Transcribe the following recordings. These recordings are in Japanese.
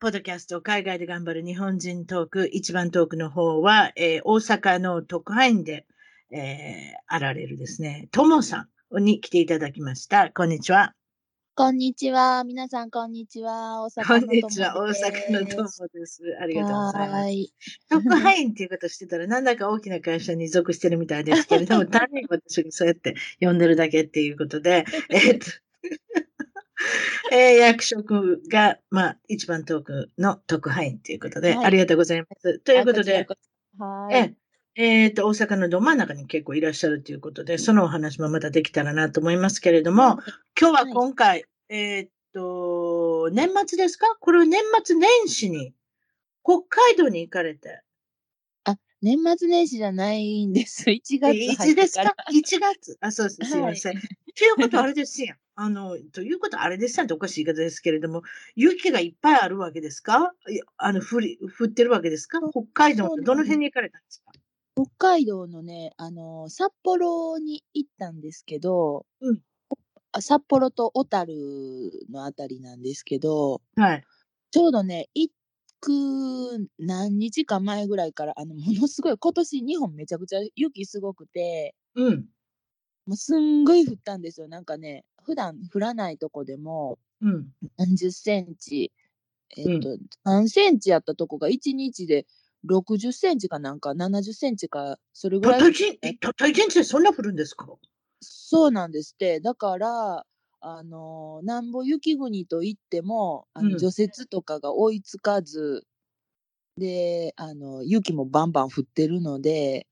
ポッドキャスト、海外で頑張る日本人トーク、一番トークの方は、えー、大阪の特派員で、えー、あられるですね、ともさんに来ていただきました。こんにちは。こんにちは。皆さん、こんにちは。大阪のこんにちは。大阪のともです。ありがとうございます。特派員っていうことしてたら、なんだか大きな会社に属してるみたいですけれども、単に私にそうやって呼んでるだけっていうことで、えっと、えー、役職が、まあ、一番遠くの特派員ということで、はい、ありがとうございます。ということで、はい、ええー、と、大阪のど真ん中に結構いらっしゃるということで、そのお話もまたできたらなと思いますけれども、今日は今回、はい、えっと、年末ですか？これ年末年始に北海道に行かれて。あ、年末年始じゃないんです。1月いつですか ?1 月？あ、そうです。すいません。と、いうことあれですやん。あの、ということはあれですなんておかしい言い方ですけれども、雪がいっぱいあるわけですか？あの、降り、降ってるわけですか？北海道のどの辺に行かれたんですか？北海道のね、あの、札幌に行ったんですけど、うん。札幌と小樽のあたりなんですけど、はい。ちょうどね、行く何日か前ぐらいから、あの、ものすごい、今年日本めちゃくちゃ雪すごくて、うん。もうすんごい降ったんですよ。なんかね、普段降らないとこでも、うん。何十センチ、えっ、ー、と、うん、何センチやったとこが1日で60センチかなんか70センチか、それぐらい。たった1日でそんな降るんですか？そうなんですって。だから、あの、なんぼ雪国といっても、あの除雪とかが追いつかず、うん、で、あの、雪もバンバン降ってるので、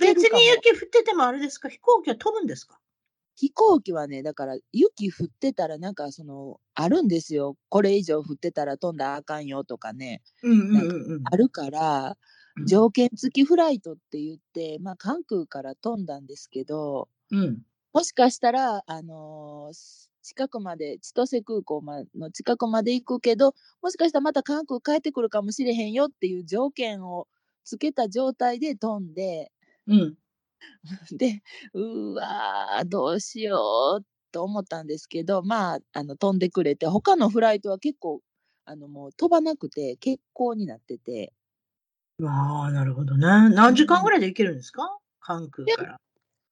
別に雪降っててもあれですか？飛行機は飛ぶんですか？飛行機はね、だから雪降ってたらなんかその、あるんですよ。これ以上降ってたら飛んだらあかんよとかね。あるから、条件付きフライトって言って、まあ関空から飛んだんですけど、うん、もしかしたら、あのー、近くまで、千歳空港の近くまで行くけど、もしかしたらまた関空帰ってくるかもしれへんよっていう条件をつけた状態で飛んで、うん、で、うわー、どうしようと思ったんですけど、まあ、あの、飛んでくれて、他のフライトは結構、あの、もう飛ばなくて、欠航になってて。ああ、なるほどね。何時間ぐらいで行けるんですか？関空から。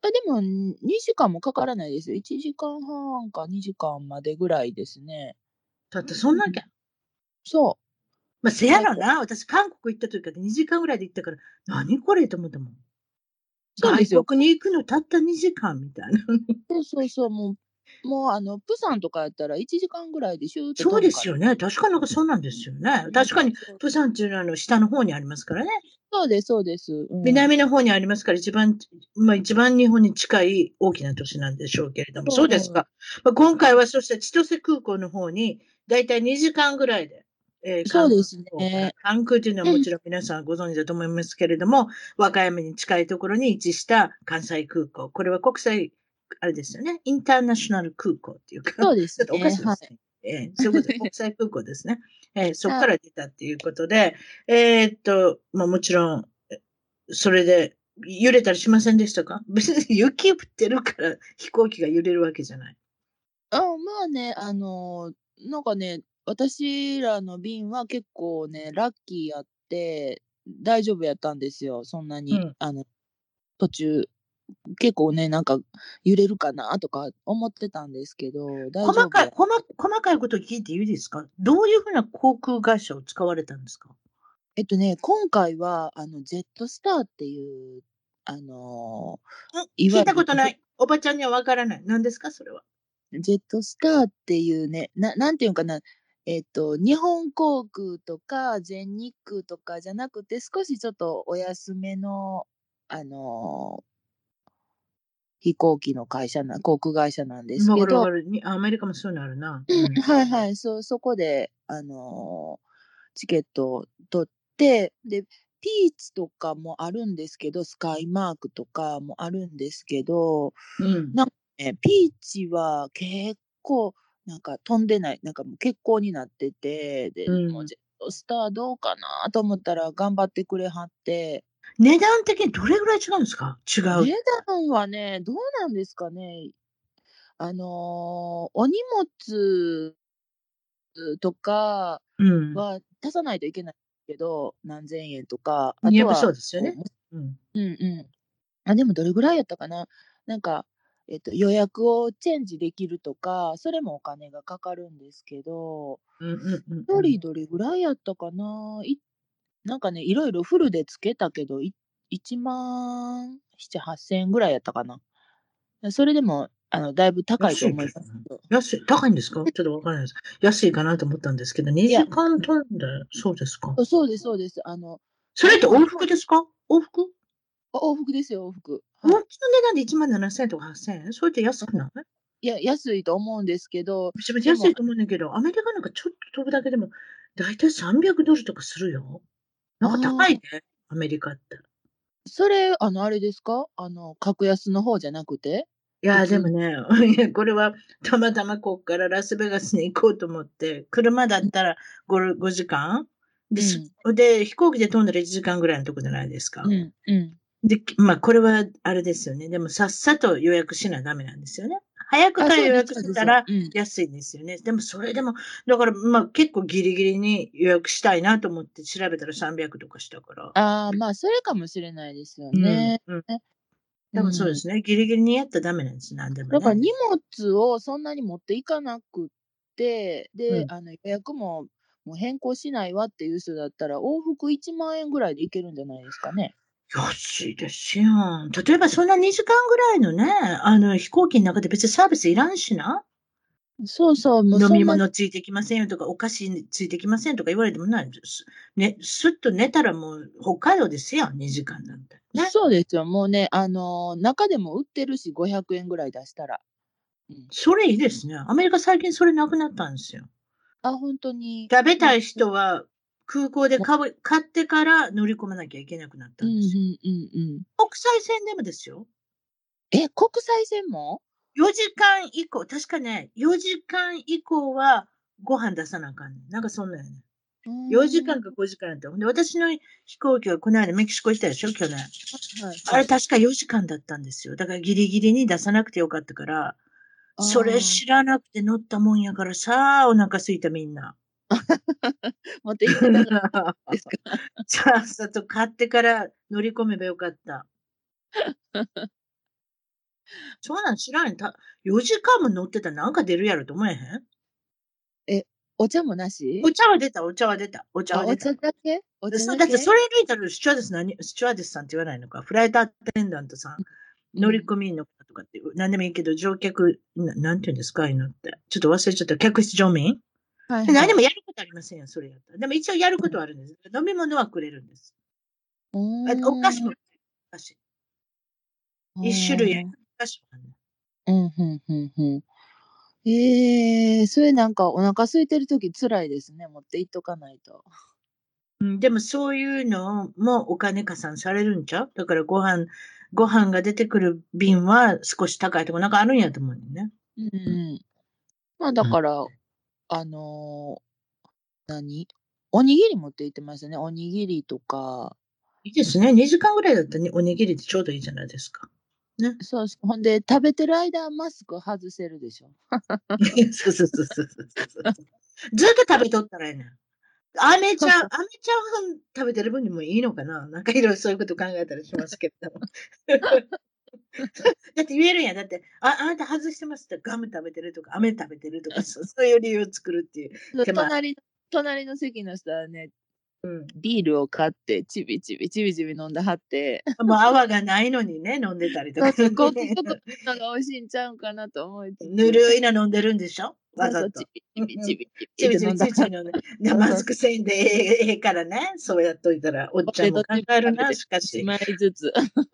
あでも、2時間もかからないですよ。1時間半か2時間までぐらいですね。だってそんなきゃ。そう。まあ、せやろな。私、韓国行った時から2時間ぐらいで行ったから、何これと思ったもん。外国に行くのたった2時間みたいな。そうそうそう、もう、もうあの、プサンとかやったら1時間ぐらいでシュートそうですよね。確かなんかそうなんですよね。確かに、プサンっていうのはあの下の方にありますからね。そうです、そうです。うん、南の方にありますから、一番、まあ一番日本に近い大きな都市なんでしょうけれども、そうですか。まあ、今回はそして千歳空港の方に、だいたい2時間ぐらいでえー、そうですね。関空というのはもちろん皆さんご存知だと思いますけれども、和歌山に近いところに位置した関西空港。これは国際、あれですよね。インターナショナル空港っていうか。そうですね。ちょっとおかしいですね。はい、えー、そういうことで、国際空港ですね。えー、そこから出たっていうことで、えー、っと、まあもちろん、それで揺れたりしませんでしたか？別に雪降ってるから飛行機が揺れるわけじゃない。あまあね、あのー、なんかね、私らの便は結構ね、ラッキーやって、大丈夫やったんですよ。そんなに、うん。あの、途中、結構ね、なんか揺れるかなとか思ってたんですけど、大丈細かい、細細かいこと聞いていいですか？どういうふうな航空会社を使われたんですか？えっとね、今回は、あの、ジェットスターっていう、あのー、聞いたことない。おばちゃんにはわからない。何ですか、それは。ジェットスターっていうね、ななんていうかな、えっと、日本航空とか全日空とかじゃなくて、少しちょっとお安めの、あのー、飛行機の会社な、航空会社なんですけど。アメリカもそういうのあるな。うん、はいはい、そ、そこで、あのー、チケットを取って、で、ピーツとかもあるんですけど、スカイマークとかもあるんですけど、うん、なんかね、ピーチは結構、なんか飛んでない、なんかもう欠航になってて、で、うん、もうジェットスターどうかなと思ったら頑張ってくれはって。値段的にどれぐらい違うんですか？違う。値段はね、どうなんですかね。あのー、お荷物とかは出さないといけないけど、うん、何千円とか。あとはそうですよね。うん。うんうん。あ、でもどれぐらいやったかな。なんか、えっと、予約をチェンジできるとか、それもお金がかかるんですけど、うんうんうん、1人どれぐらいやったかないなんかね、いろいろフルでつけたけど、1万7、8000円ぐらいやったかな。それでも、あの、だいぶ高いと思いますけど。安い、高いんですか？ちょっとわからないです。安いかなと思ったんですけど、2時間飛んで、そうですかそうです、そうです。あの、それって往復ですか？往復？往復ですよ、往復。もっちの値段で1万7000円とか8000円？それって安くない？いや、安いと思うんですけど。めちゃめちゃ安いと思うんだけど、アメリカなんかちょっと飛ぶだけでも、だいたい300ドルとかするよ。なんか高いね、アメリカって。それ、あの、あれですか？あの、格安の方じゃなくて？いや、でもね、これはたまたまここからラスベガスに行こうと思って、車だったら 5, 5時間？でうん、で、飛行機で飛んだら1時間ぐらいのとこじゃないですか？うん、うん、で、まあ、これはあれですよね。でも、さっさと予約しなダメなんですよね。早くから予約したら安いんですよね。でも、それでも、だから、まあ、結構ギリギリに予約したいなと思って調べたら300とかしたから。ああ、まあ、それかもしれないですよね。うん、うんでもそうですね、ギリギリにやったらダメなんです、なんでも、ね、だから荷物をそんなに持っていかなくて、で、うん、あの予約ももう変更しないわっていう人だったら、往復1万円ぐらいでいけるんじゃないですかね。安いですよ。例えばそんな2時間ぐらいのね、あの飛行機の中で別にサービスいらんしな。そうそう、もう飲み物ついてきませんよとか、お菓子ついてきませんとか言われてもないです。ね、すっと寝たらもう北海道ですよ、2時間なんて。ね、そうですよ。もうね、あのー、中でも売ってるし、500円ぐらい出したら。うん、それいいですね。アメリカ最近それなくなったんですよ。あ、本当に。食べたい人は空港で買買ってから乗り込まなきゃいけなくなったんですよ。うんうんうんうん、国際線でもですよ。え、国際線も ?4 時間以降、確かね、4時間以降はご飯出さなあかんねん。なんかそんなんやね。4時間か5時間って。で、私の飛行機はこの間メキシコ行ったでしょ、去年。はい、あれ確か4時間だったんですよ。だからギリギリに出さなくてよかったから、それ知らなくて乗ったもんやからさ、お腹すいたみんな。持って行ってなかったですか さっさと買ってから乗り込めばよかった。そうなん知らん。た4時間も乗ってたらなんか出るやろと思えへん？え、お茶もなし？お茶は出た、お茶は出た。お茶は出た。お茶だけ？お茶だけ？だってそれにいたらスチュワーデス何、スチュワーデスさんって言わないのか。フライトアテンダントさん。乗り込みの方とかって、何でもいいけど、乗客、ななんて言うんですか、ああいうのって。ちょっと忘れちゃった。客室乗務員？はい、はい、何もやることありませんよ、それやったら。でも一応やることはあるんです。飲み物はくれるんです。お菓子も、お菓子。一種類お菓子もある。うん、うん、うん、うん。ええー、それなんかお腹空いてるとき辛いですね。持っていっとかないと。うん、でもそういうのもお金加算されるんちゃう？だからご飯、ご飯が出てくる便は少し高いとこなんかあるんやと思うね。うん。まあだから、あのー、何？おにぎり持って行ってましたね。おにぎりとか。いいですね。2時間ぐらいだったらおにぎりってちょうどいいじゃないですか。ね。そうほんで、食べてる間、マスク外せるでしょ。そうそうそうそうそうずっと食べとったらええねん。アメちゃん、アメちゃん食べてる分にもいいのかななんかいろいろそういうこと考えたりしますけど。だって言えるんや。だって、あ、あなた外してますってガム食べてるとか、飴食べてるとか、そういう理由を作るっていう。隣の、隣の席の人はね、うん、ビールを買って、ちびちびちびちび飲んではって。もう泡がないのにね、飲んでたりとか。そう こっちちょっとのが美味しいんちゃうかなと思いぬるいの飲んでるんでしょ？わざと。ちびちびちびちびちびちび飲んで。マスクせんでええからね。そうやっといたら、おっちゃんも考えるな、しかし。枚ずつ。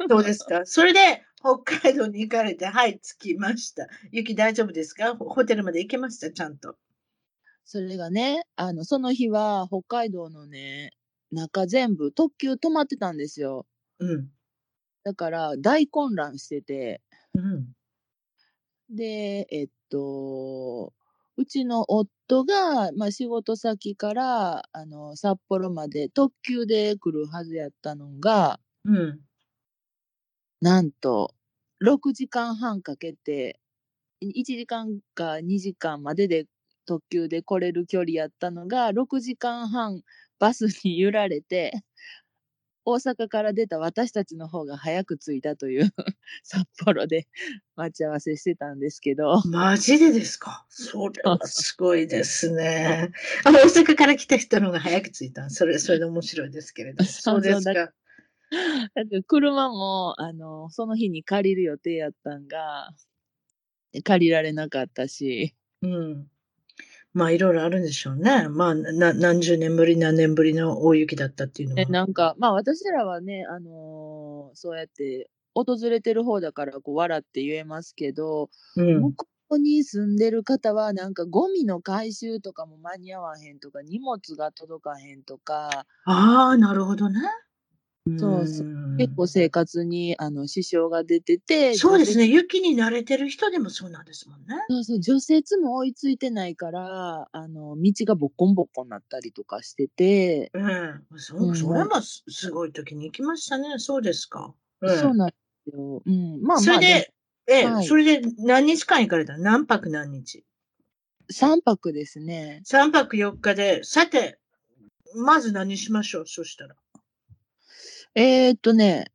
そうですか？それで、北海道に行かれて、はい、着きました。雪大丈夫ですか？ホテルまで行けました？ちゃんと。それがね、あの、その日は北海道のね、中全部特急止まってたんですよ。うん。だから大混乱してて。うん。で、えっと、うちの夫が、まあ、仕事先から、あの、札幌まで特急で来るはずやったのが、うん。なんと、6時間半かけて、1時間か2時間までで特急で来れる距離やったのが、6時間半バスに揺られて、大阪から出た私たちの方が早く着いたという 札幌で待ち合わせしてたんですけど。マジでですか？それはすごいですね。あの、大阪から来た人の方が早く着いたそれ、それで面白いですけれど。そうですか？だって車も、あの、その日に借りる予定やったんが、借りられなかったし。うん。まあ、いろいろあるんでしょうね。まあ、な何十年ぶり、何年ぶりの大雪だったっていうのは。なんか、まあ、私らはね、あのー、そうやって訪れてる方だから、こう、笑って言えますけど、うん、向こうに住んでる方は、なんか、ゴミの回収とかも間に合わへんとか、荷物が届かへんとか。ああ、なるほどね。そうそう。結構生活にあの支障が出てて。そうですね。雪に慣れてる人でもそうなんですもんね。そうそう。除雪も追いついてないから、あの、道がボッコンボッコンになったりとかしてて。うん。そうん、それもすごい時に行きましたね。そうですか。うん、そうなんですよ。うん。まあまあ。それで、ええ、はい、それで何日間行かれた何泊何日 ?3 泊ですね。3泊4日で、さて、まず何しましょう？そしたら。えーっとね、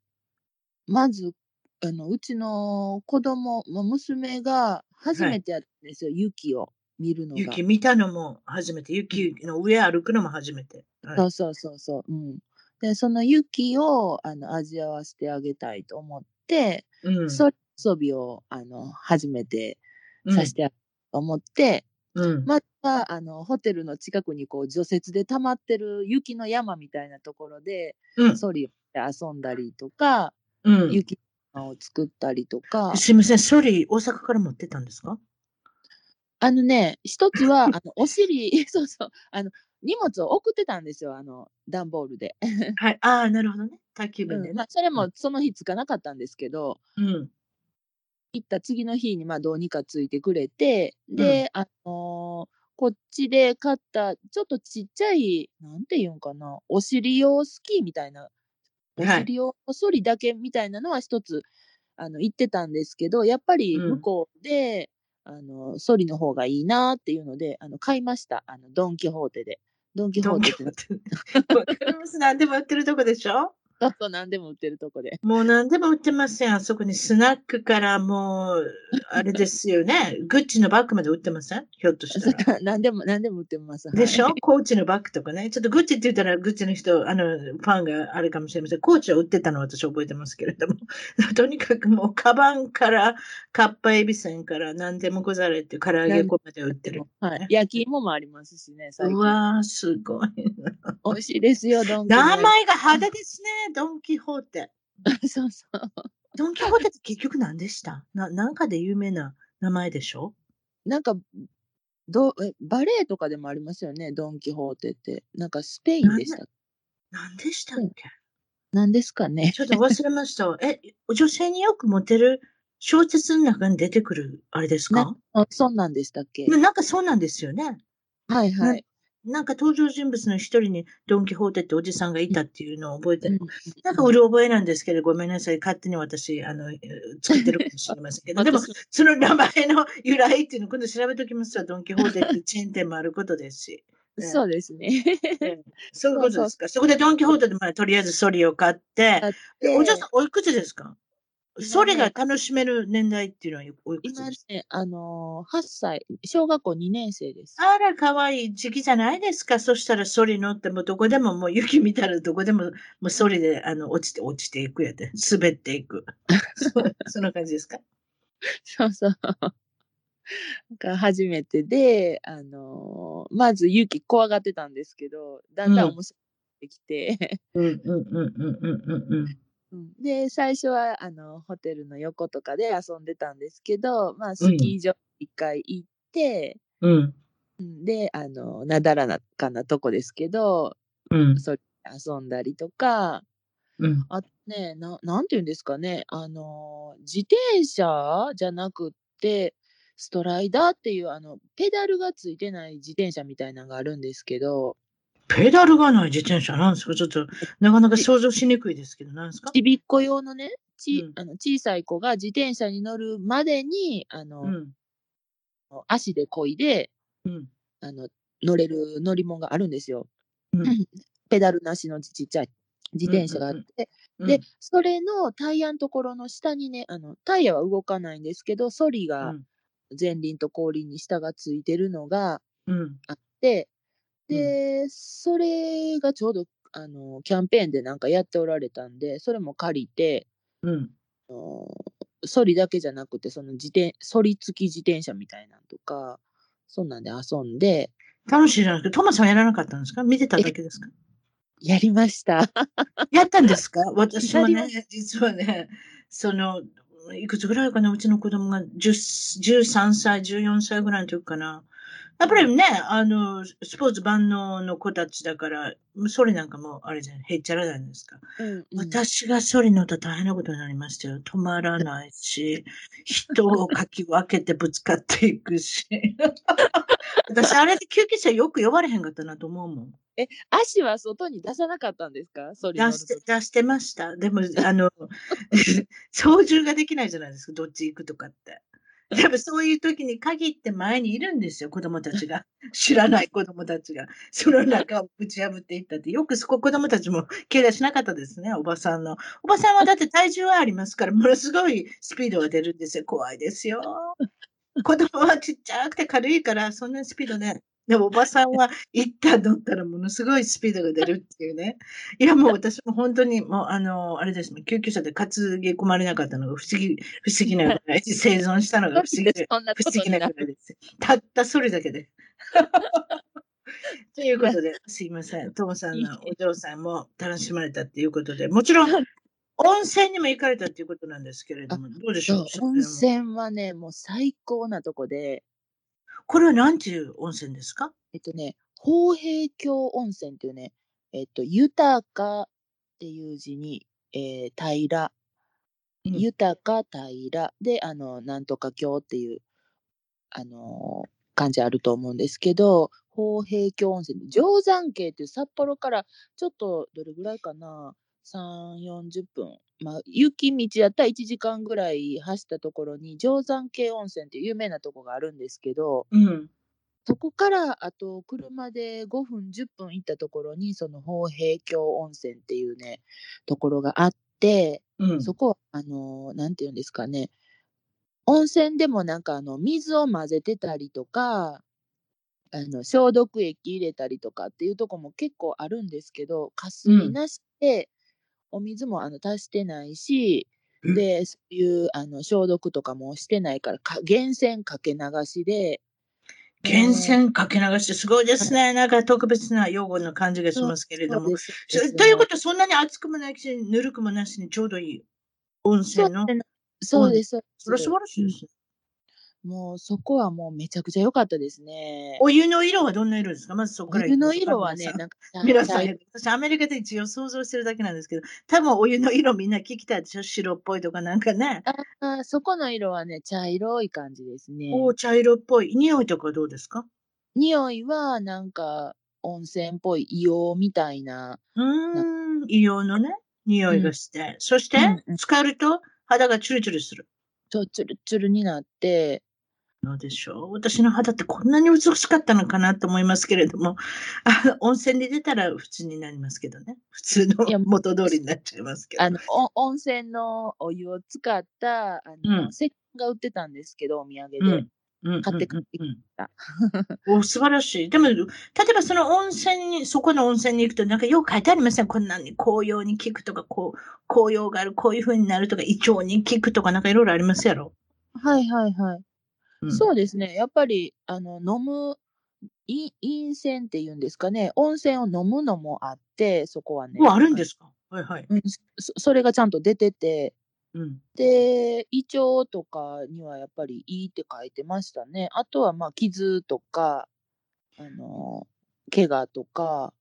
まず、あの、うちの子供、ま娘が初めてやったんですよ、雪を見るのが。雪見たのも初めて。雪の上歩くのも初めて。はいそうそうそうそう。うん。で、その雪を、あの、味わわせてあげたいと思って、うん。そ遊びを、あの、初めてさせてあげたいと思って、うん。また、あの、ホテルの近くにこう、除雪で溜まってる雪の山みたいなところで、うん。ソリを遊んだりとか、うん、雪を作ったりとか。すみません、ソリ、大阪から持ってたんですか？あのね、一つは、あの、お尻、そうそう、あの、荷物を送ってたんですよ、あの、段ボールで。はい、ああ、なるほどね。宅急便でね、うんまあ。それもその日つかなかったんですけど、うん。行った次の日に、まあ、どうにかついてくれて、で、うん、あのー、こっちで買った、ちょっとちっちゃい、なんて言うんかな、お尻用スキーみたいなお尻を、おそりだけみたいなのは一つ、あの、言ってたんですけど、やっぱり向こうで、うん、あの、ソリの方がいいなっていうので、あの、買いました。あの、ドンキホーテで。ドンキホーテって。何 でも売ってるとこでしょ？そうそう、何でも売ってるとこで。もう何でも売ってません。あそこにスナックからもう、あれですよね。グッチのバッグまで売ってません？ひょっとしたら。何でも、何でも売ってます。でしょ、はい、コーチのバッグとかね。ちょっとグッチって言ったらグッチの人、あの、ファンがあるかもしれません。コーチは売ってたの私覚えてますけれども。とにかくもう、カバンから、カッパエビせんから何でもござれっていう唐揚げ粉まで売ってる。はい。焼き芋もありますしね、うわー、すごい美味しいですよ、ドンキ。名前が派手ですね。ドン・キホーテ。そうそう。ドン・キホーテって結局何でした？ななんかで有名な名前でしょ？なんか、どえバレエとかでもありますよね、ドン・キホーテって。なんかスペインでした。何でしたっけ？何ですかね。ちょっと忘れました。え、女性によくモテる小説の中に出てくるあれですか？あそうなんでしたっけ？なんかそうなんですよね。はいはい。なんか登場人物の一人にドン・キホーテっておじさんがいたっていうのを覚えてる。なんかうる覚えなんですけど、ごめんなさい。勝手に私、あの、作ってるかもしれませんけど、でも、その名前の由来っていうのを今度調べときますわ。ドン・キホーテってチェーン店もあることですし。そうですね。そういうことですか。そこでドン・キホーテで、まあ、とりあえずソリを買って、お嬢さん、おいくつですか？それが楽しめる年代っていうのはおいくつ今ね、あのー、8歳、小学校2年生です。あら、かわいい時期じゃないですか。そしたらソリ乗ってもどこでももう雪見たらどこでももうソリであの落ちて落ちていくやで。滑っていく。そんな感じですか？そうそう。が初めてで、あのー、まず雪怖がってたんですけど、だんだん面白くなってきて、うんうんうんうんうんうん。で、最初は、あの、ホテルの横とかで遊んでたんですけど、まあ、スキー場一回行って、うん。で、あの、なだらかなとこですけど、うん。それ遊んだりとか、うん。あとね、な、なんて言うんですかね、あの、自転車じゃなくって、ストライダーっていう、あの、ペダルがついてない自転車みたいなのがあるんですけど、ペダルがない自転車なんですか？ちょっと、なかなか想像しにくいですけど、なんですか？ちびっこ用のね、ち、うん、あの小さい子が自転車に乗るまでに、あの、うん、足で漕いで、うん、あの、乗れる乗り物があるんですよ。うん、ペダルなしのちっちゃい自転車があって、で、それのタイヤのところの下にね、あの、タイヤは動かないんですけど、ソリが前輪と後輪に下がついてるのがあって、で、それがちょうど、あの、キャンペーンでなんかやっておられたんで、それも借りて、うん。ソリだけじゃなくて、その自転、ソリ付き自転車みたいなんとか、そんなんで遊んで。楽しいじゃなくて、トマさんやらなかったんですか？見てただけですか？やりました。やったんですか？私もね、実はね、その、いくつぐらいかな、うちの子供が13歳、14歳ぐらいの時かな。やっぱりね、あの、スポーツ万能の子たちだから、それなんかもあれじゃない、へっちゃらじゃないですか。うんうん、私がそれ乗ったら大変なことになりましたよ。止まらないし、人をかき分けてぶつかっていくし。私、あれで救急車よく呼ばれへんかったなと思うもん。え、足は外に出さなかったんですか？それ出して、出してました。でも、あの、操縦ができないじゃないですか、どっち行くとかって。やっぱそういう時に限って前にいるんですよ、子供たちが。知らない子供たちが。その中をぶち破っていったって。よくそこ子供たちも 怪我しなかったですね、おばさんの。おばさんはだって体重はありますから、ものすごいスピードが出るんですよ。怖いですよ。子供はちっちゃくて軽いから、そんなスピードね、でもおばさんは行った乗ったらものすごいスピードが出るっていうね。いやもう私も本当にもうあの、あれですね、救急車で担ぎ込まれなかったのが不思議、不思議なぐらい、生存したのが不思議不思議なぐらいです。たったそれだけで。ということで、すいません。ともさんのお嬢さんも楽しまれたっていうことで、もちろん、温泉にも行かれたっていうことなんですけれども、どうでしょう温泉はね、もう最高なとこで、これは何ていう温泉ですか？えっとね、宝平峡温泉っていうね、えっと、豊かっていう字に、えー、平。ら、うん、豊か平。らで、あの、なんとか峡っていう、あのー、感じあると思うんですけど、宝平峡温泉、定山渓っていう札幌からちょっとどれぐらいかな、3、40分。まあ、雪道やったら1時間ぐらい走ったところに、定山渓温泉っていう有名なとこがあるんですけど、うん、そこからあと車で5分、10分行ったところに、その宝平峡温泉っていうね、ところがあって、うん、そこは、あの、なんていうんですかね、温泉でもなんかあの、水を混ぜてたりとか、あの、消毒液入れたりとかっていうとこも結構あるんですけど、霞なしで、お水もあの足してないし、で、そういうあの消毒とかもしてないから、か源泉かけ流しで。源泉かけ流しすごいですね。なんか特別な用語の感じがしますけれども。ということは、そんなに熱くもないし、ぬるくもなしにちょうどいい温泉の。そうです。それは素晴らしいですね。もうそこはもうめちゃくちゃ良かったですね。お湯の色はどんな色ですか？まずそこからお湯の色はね、なんか、皆さん、私アメリカで一応想像してるだけなんですけど、多分お湯の色みんな聞きたいでしょ？白っぽいとかなんかね。あそこの色はね、茶色い感じですね。お茶色っぽい。匂いとかどうですか？匂いはなんか温泉っぽい硫黄みたいな。うん、硫黄のね、匂いがして。うん、そして、うん、浸かると肌がチュルチュルする。そう、チュルチュルになって、のでしょう。私の肌ってこんなに美しかったのかなと思いますけれども、あ温泉に出たら普通になりますけどね。普通の元通りになっちゃいますけど。あの温泉のお湯を使ったあの、うん、石鹸が売ってたんですけど、お土産で。うん買ってくきた。お素晴らしい。でも、例えばその温泉に、そこの温泉に行くと、なんかよく書いてありません？こんなに紅葉に効くとか、こう、紅葉がある、こういう風になるとか、胃腸に効くとか、なんかいろいろありますやろ？はいはいはい。うん、そうですね。やっぱり、あの、飲む、い陰泉っていうんですかね。温泉を飲むのもあって、そこはね。あるんですか？はいはい、うんそ。それがちゃんと出てて、うん、で、胃腸とかにはやっぱりいいって書いてましたね。あとはまあ傷とか、あの、怪我とか。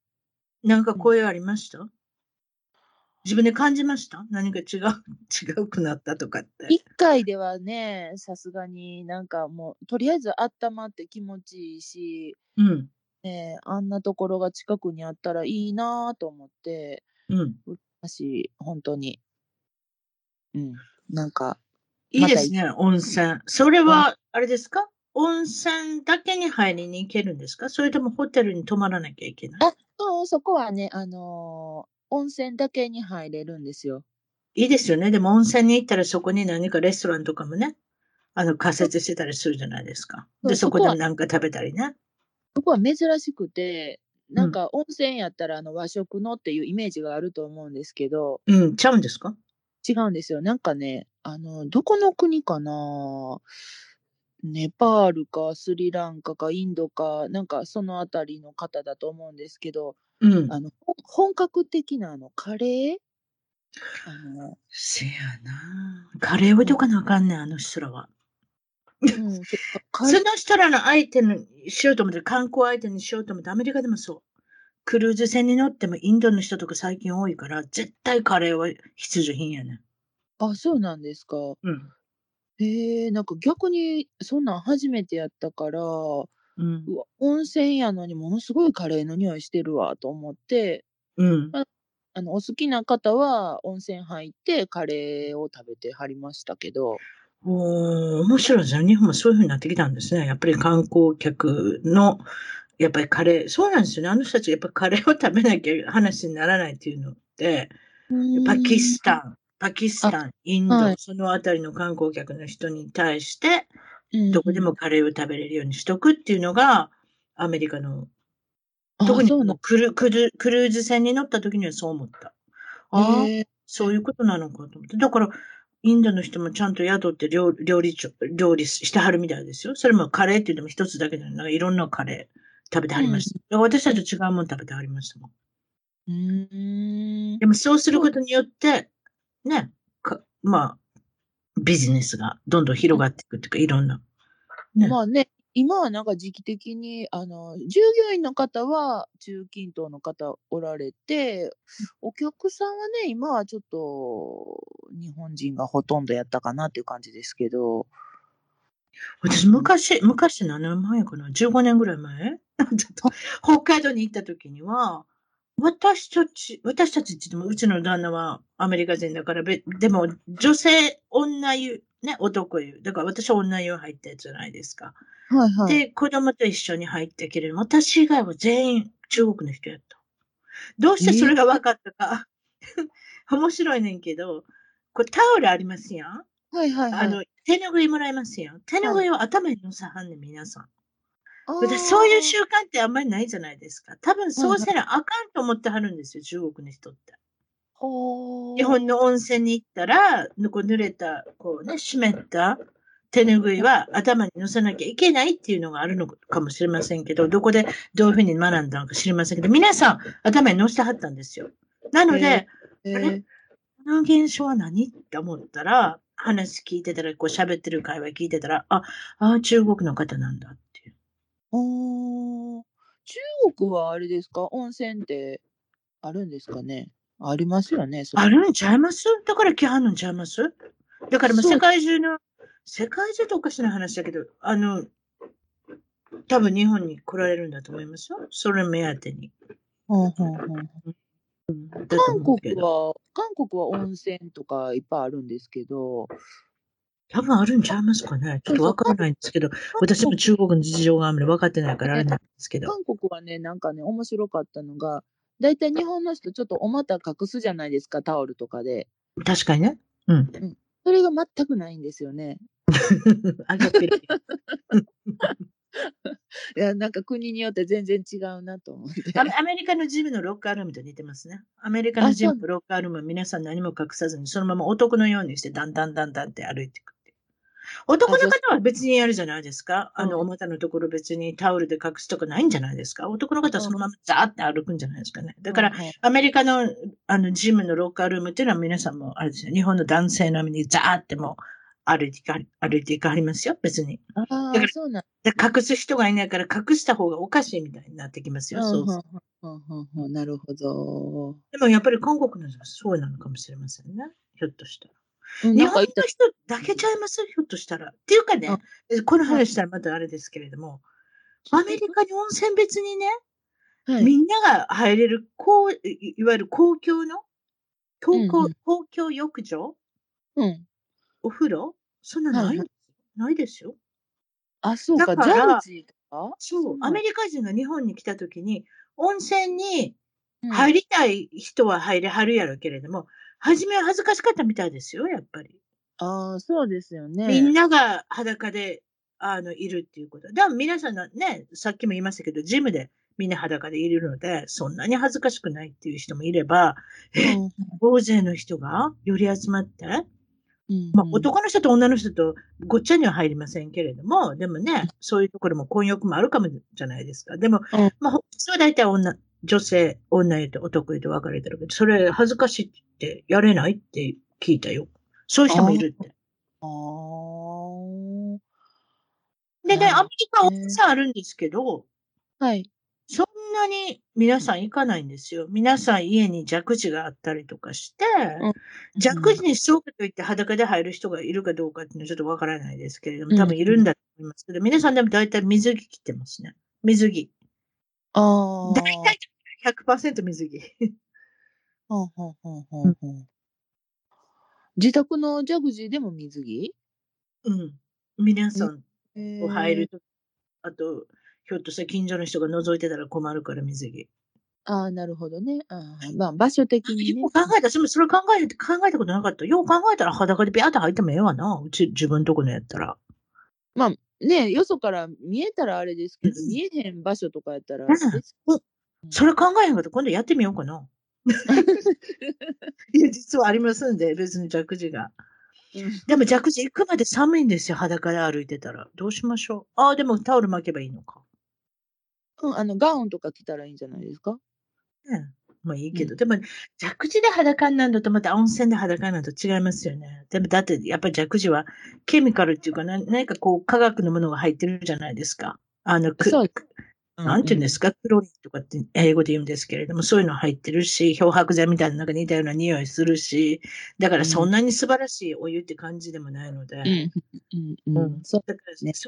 なんか声ありました、うん、自分で感じました？何か違う、違うくなったとかって。一回ではね、さすがになんかもう、とりあえず温まって気持ちいいし、うん。ね、あんなところが近くにあったらいいなと思って、うん。し、本当に。うん。なんか。いいですね、温泉。それは、あれですか？温泉だけに入りに行けるんですか？それともホテルに泊まらなきゃいけない？あ、うん、そこはね、あのー、温泉だけに入れるんですよ。いいですよね。でも温泉に行ったらそこに何かレストランとかもね、あの、仮設してたりするじゃないですか。で、そこで何か食べたりね。そこは珍しくて、なんか温泉やったらあの和食のっていうイメージがあると思うんですけど。うん、ちゃうんですか？違うんですよ。なんかね、あの、どこの国かな？ネパールかスリランカかインドか、なんかそのあたりの方だと思うんですけど、うん、あの本格的なあのカレー？あのせやなカレーをどかなあかんねん、あの人らは。うん、その人らの相手にしようと思って、観光相手にしようと思って、アメリカでもそう。クルーズ船に乗ってもインドの人とか最近多いから、絶対カレーは必需品やね。あ、そうなんですか。うん。へえ、なんか逆にそんなん初めてやったから、うん。うわ、温泉やのにものすごいカレーの匂いしてるわと思って、うん。ああの、お好きな方は温泉入ってカレーを食べてはりましたけど。おー、面白いですね。日本もそういう風になってきたんですね。やっぱり観光客のやっぱりカレー、そうなんですよね。あの人たちやっぱカレーを食べなきゃ話にならないっていうので、パキスタン、パキスタン、インド、はい、そのあたりの観光客の人に対して、どこでもカレーを食べれるようにしとくっていうのが、アメリカの、特にクルクルクルーズ船に乗った時にはそう思った。ああ、そういうことなのかと思って。だから、インドの人もちゃんと宿って料料理料理してはるみたいですよ。それもカレーって言っても一つだけじゃない。いろんなカレー。食べてはりました。うん、私たちと違うもの食べてはりましたもん。うんでもそうすることによって、ね、まあ、ビジネスがどんどん広がっていくっていうか、いろんな。ね、まあね、今はなんか時期的に、あの、従業員の方は中近東の方おられて、お客さんはね、今はちょっと日本人がほとんどやったかなっていう感じですけど。私、昔、昔何年前かな ?15 年ぐらい前？ちょっと、北海道に行った時には、私たち、私たちって言っても、うちの旦那はアメリカ人だから、でも、女性、女湯、ね、男湯。だから私は女湯入ったやつじゃないですか。はいはい。で、子供と一緒に入ったけれども、私以外は全員中国の人やった。どうしてそれが分かったか。面白いねんけど、これタオルありますやん？はいはいはい。あの、手拭いもらいますよ。手拭いを頭に乗せはんねん、皆さん。私、そういう習慣ってあんまりないじゃないですか。多分そうせなあかんと思ってはるんですよ、中国の人って。日本の温泉に行ったら、こう濡れた、こうね、湿った手拭いは頭に乗せなきゃいけないっていうのがあるのかもしれませんけど、どこでどういうふうに学んだのか知りませんけど、皆さん頭に乗せてはったんですよ。なので、えーえー、あれこの現象は何？って思ったら、話聞いてたら、こう喋ってる会話聞いてたら、あ、あ中国の方なんだっ。ああ、中国はあれですか？温泉ってあるんですかね？ありますよね。あるんちゃいます？だから来はんのんちゃいます？だからもう世界中の、世界中とおかしな話だけど、あの、多分日本に来られるんだと思いますよ。それ目当てに。韓国は、韓国は温泉とかいっぱいあるんですけど、多分あるんちゃいますかね。ちょっとわからないんですけど、私も中国の事情があんまり分かってないからあれなんですけど。韓国はね、なんかね、面白かったのが、だいたい日本の人ちょっとお股隠すじゃないですか、タオルとかで。確かにね。うん。うん、それが全くないんですよね。あがってる。いや、なんか国によって全然違うなと思って。アメリカのジムのロッカールームと似てますね。アメリカのジムのロッカールームは皆さん何も隠さずに、そのまま男のようにして、だんだんだんだんって歩いていく。男の方は別にやるじゃないですか？あの、お股のところ別にタオルで隠すとかないんじゃないですか？男の方はそのままザーって歩くんじゃないですかね。だから、アメリカの、あの、ジムのロッカールームっていうのは皆さんも、あれですよ。日本の男性並みにザーっても歩いていか、歩いていかはりますよ、別に。ああ、そうなん隠す人がいないから隠した方がおかしいみたいになってきますよ、そうそう。なるほど。でもやっぱり韓国の人はそうなのかもしれませんね。ひょっとしたら。日本の人だけちゃいます？ひょっとしたら。っていうかね、この話したらまたあれですけれども、アメリカに温泉別にね、はい、みんなが入れる、こう、いわゆる公共の、公共、公共浴場、うん、お風呂？そんなない、はい。はい、ないですよ。あ、そうか、ジャグジーとか？そう、アメリカ人が日本に来た時に、温泉に入りたい人は入れはるやろけれども、初めは恥ずかしかったみたいですよ、やっぱり。ああ、そうですよね。みんなが裸で、あの、いるっていうこと。でも皆さんのね、さっきも言いましたけど、ジムでみんな裸でいるので、そんなに恥ずかしくないっていう人もいれば、え、うん、大勢の人がより集まって、うんうん、まあ、男の人と女の人とごっちゃには入りませんけれども、でもね、そういうところも婚欲もあるかもじゃないですか。でも、うん、まあ、普通は大体女、女性、女湯と男湯と分かれてるけど、それ恥ずかしいってやれないって聞いたよ。そういう人もいるって。ああ。でね、アメリカ温泉あるんですけど、はい。そんなに皆さん行かないんですよ。皆さん家に蛇口があったりとかして、うん、蛇口にそうかといって裸で入る人がいるかどうかっていうのはちょっとわからないですけれども、多分いるんだと思いますけど、うん、皆さんでも大体水着着てますね。水着。ああ。大体100%水着。ほうほうほうほうほう。自宅のジャグジーでも水着？うん。皆さんを入ると、あと、ひょっとしたら近所の人が覗いてたら困るから水着。ああ、なるほどね。あまあ、場所的にね。考えた、それ考えて、考えたことなかった。よう考えたら裸でビャーって入ってもええわな。うち、自分とこのやったら。まあ、ねよそから見えたらあれですけど、見えへん場所とかやったら、うん、それ考えへんかった今度やってみようかな。いや、実はありますんで、別に蛇口が。でも蛇口行くまで寒いんですよ、裸で歩いてたら。どうしましょう？ああ、でもタオル巻けばいいのか。うん、あの、ガウンとか着たらいいんじゃないですか？ねまあいいけど、うん、でも、蛇口で裸になるのとまた温泉で裸になると違いますよね。でもだって、やっぱり蛇口はケミカルっていうか、何かこう、化学のものが入ってるじゃないですか。あの、く、なんていうんですか、クロリンとかって英語で言うんですけれども、そういうの入ってるし、漂白剤みたいななんか似たような匂いするし、だからそんなに素晴らしいお湯って感じでもないので、うん。そ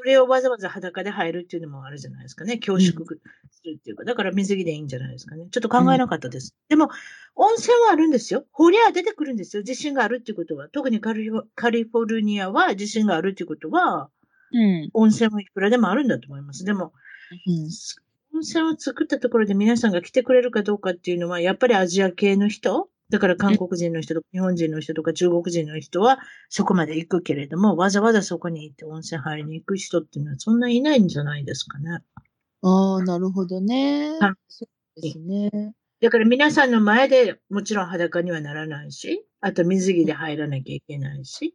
れをわざわざ裸で入るっていうのもあるじゃないですかね、恐縮するっていうか、だから水着でいいんじゃないですかね。ちょっと考えなかったです。でも、温泉はあるんですよ。ほりゃ出てくるんですよ。地震があるっていうことは。特にカリフォルニアは地震があるっていうことは、うん、温泉はいくらでもあるんだと思います。でも、うん、温泉を作ったところで皆さんが来てくれるかどうかっていうのは、やっぱりアジア系の人？だから韓国人の人とか日本人の人とか中国人の人はそこまで行くけれども、わざわざそこに行って温泉入りに行く人っていうのはそんないないんじゃないですかね。ああ、なるほどね。はい。そうですね。だから皆さんの前でもちろん裸にはならないし、あと水着で入らなきゃいけないし、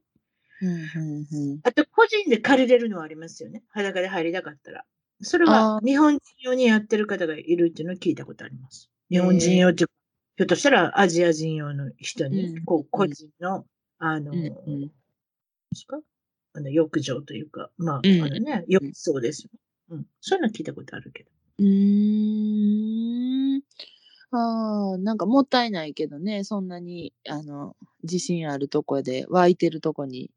うんうんうん、あと個人で借りれるのはありますよね。裸で入りたかったら。それは日本人用にやってる方がいるっていうのを聞いたことあります。日本人用って、ひょっとしたらアジア人用の人に、こう、個人の、あの、ですか？あの、浴場というか、まあ、あのね、浴槽ですうん。そういうの聞いたことあるけど。うーん。ああ、なんかもったいないけどね、そんなに、あの、自信あるとこで、湧いてるとこに。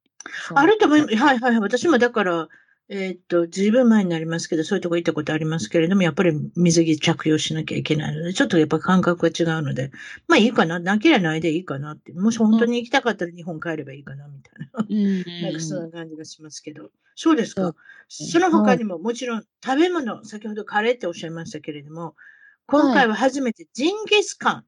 あると思います。はいはい。私もだから、えー、っと、ずいぶん前になりますけど、そういうとこ行ったことありますけれども、やっぱり水着着用しなきゃいけないので、ちょっとやっぱ感覚が違うので、まあいいかな、なければないでいいかなって、もし本当に行きたかったら日本帰ればいいかな、みたいな。うん、なんかそんな感じがしますけど。そうですか。その他にも、もちろん食べ物、先ほどカレーっておっしゃいましたけれども、今回は初めてジンギスカン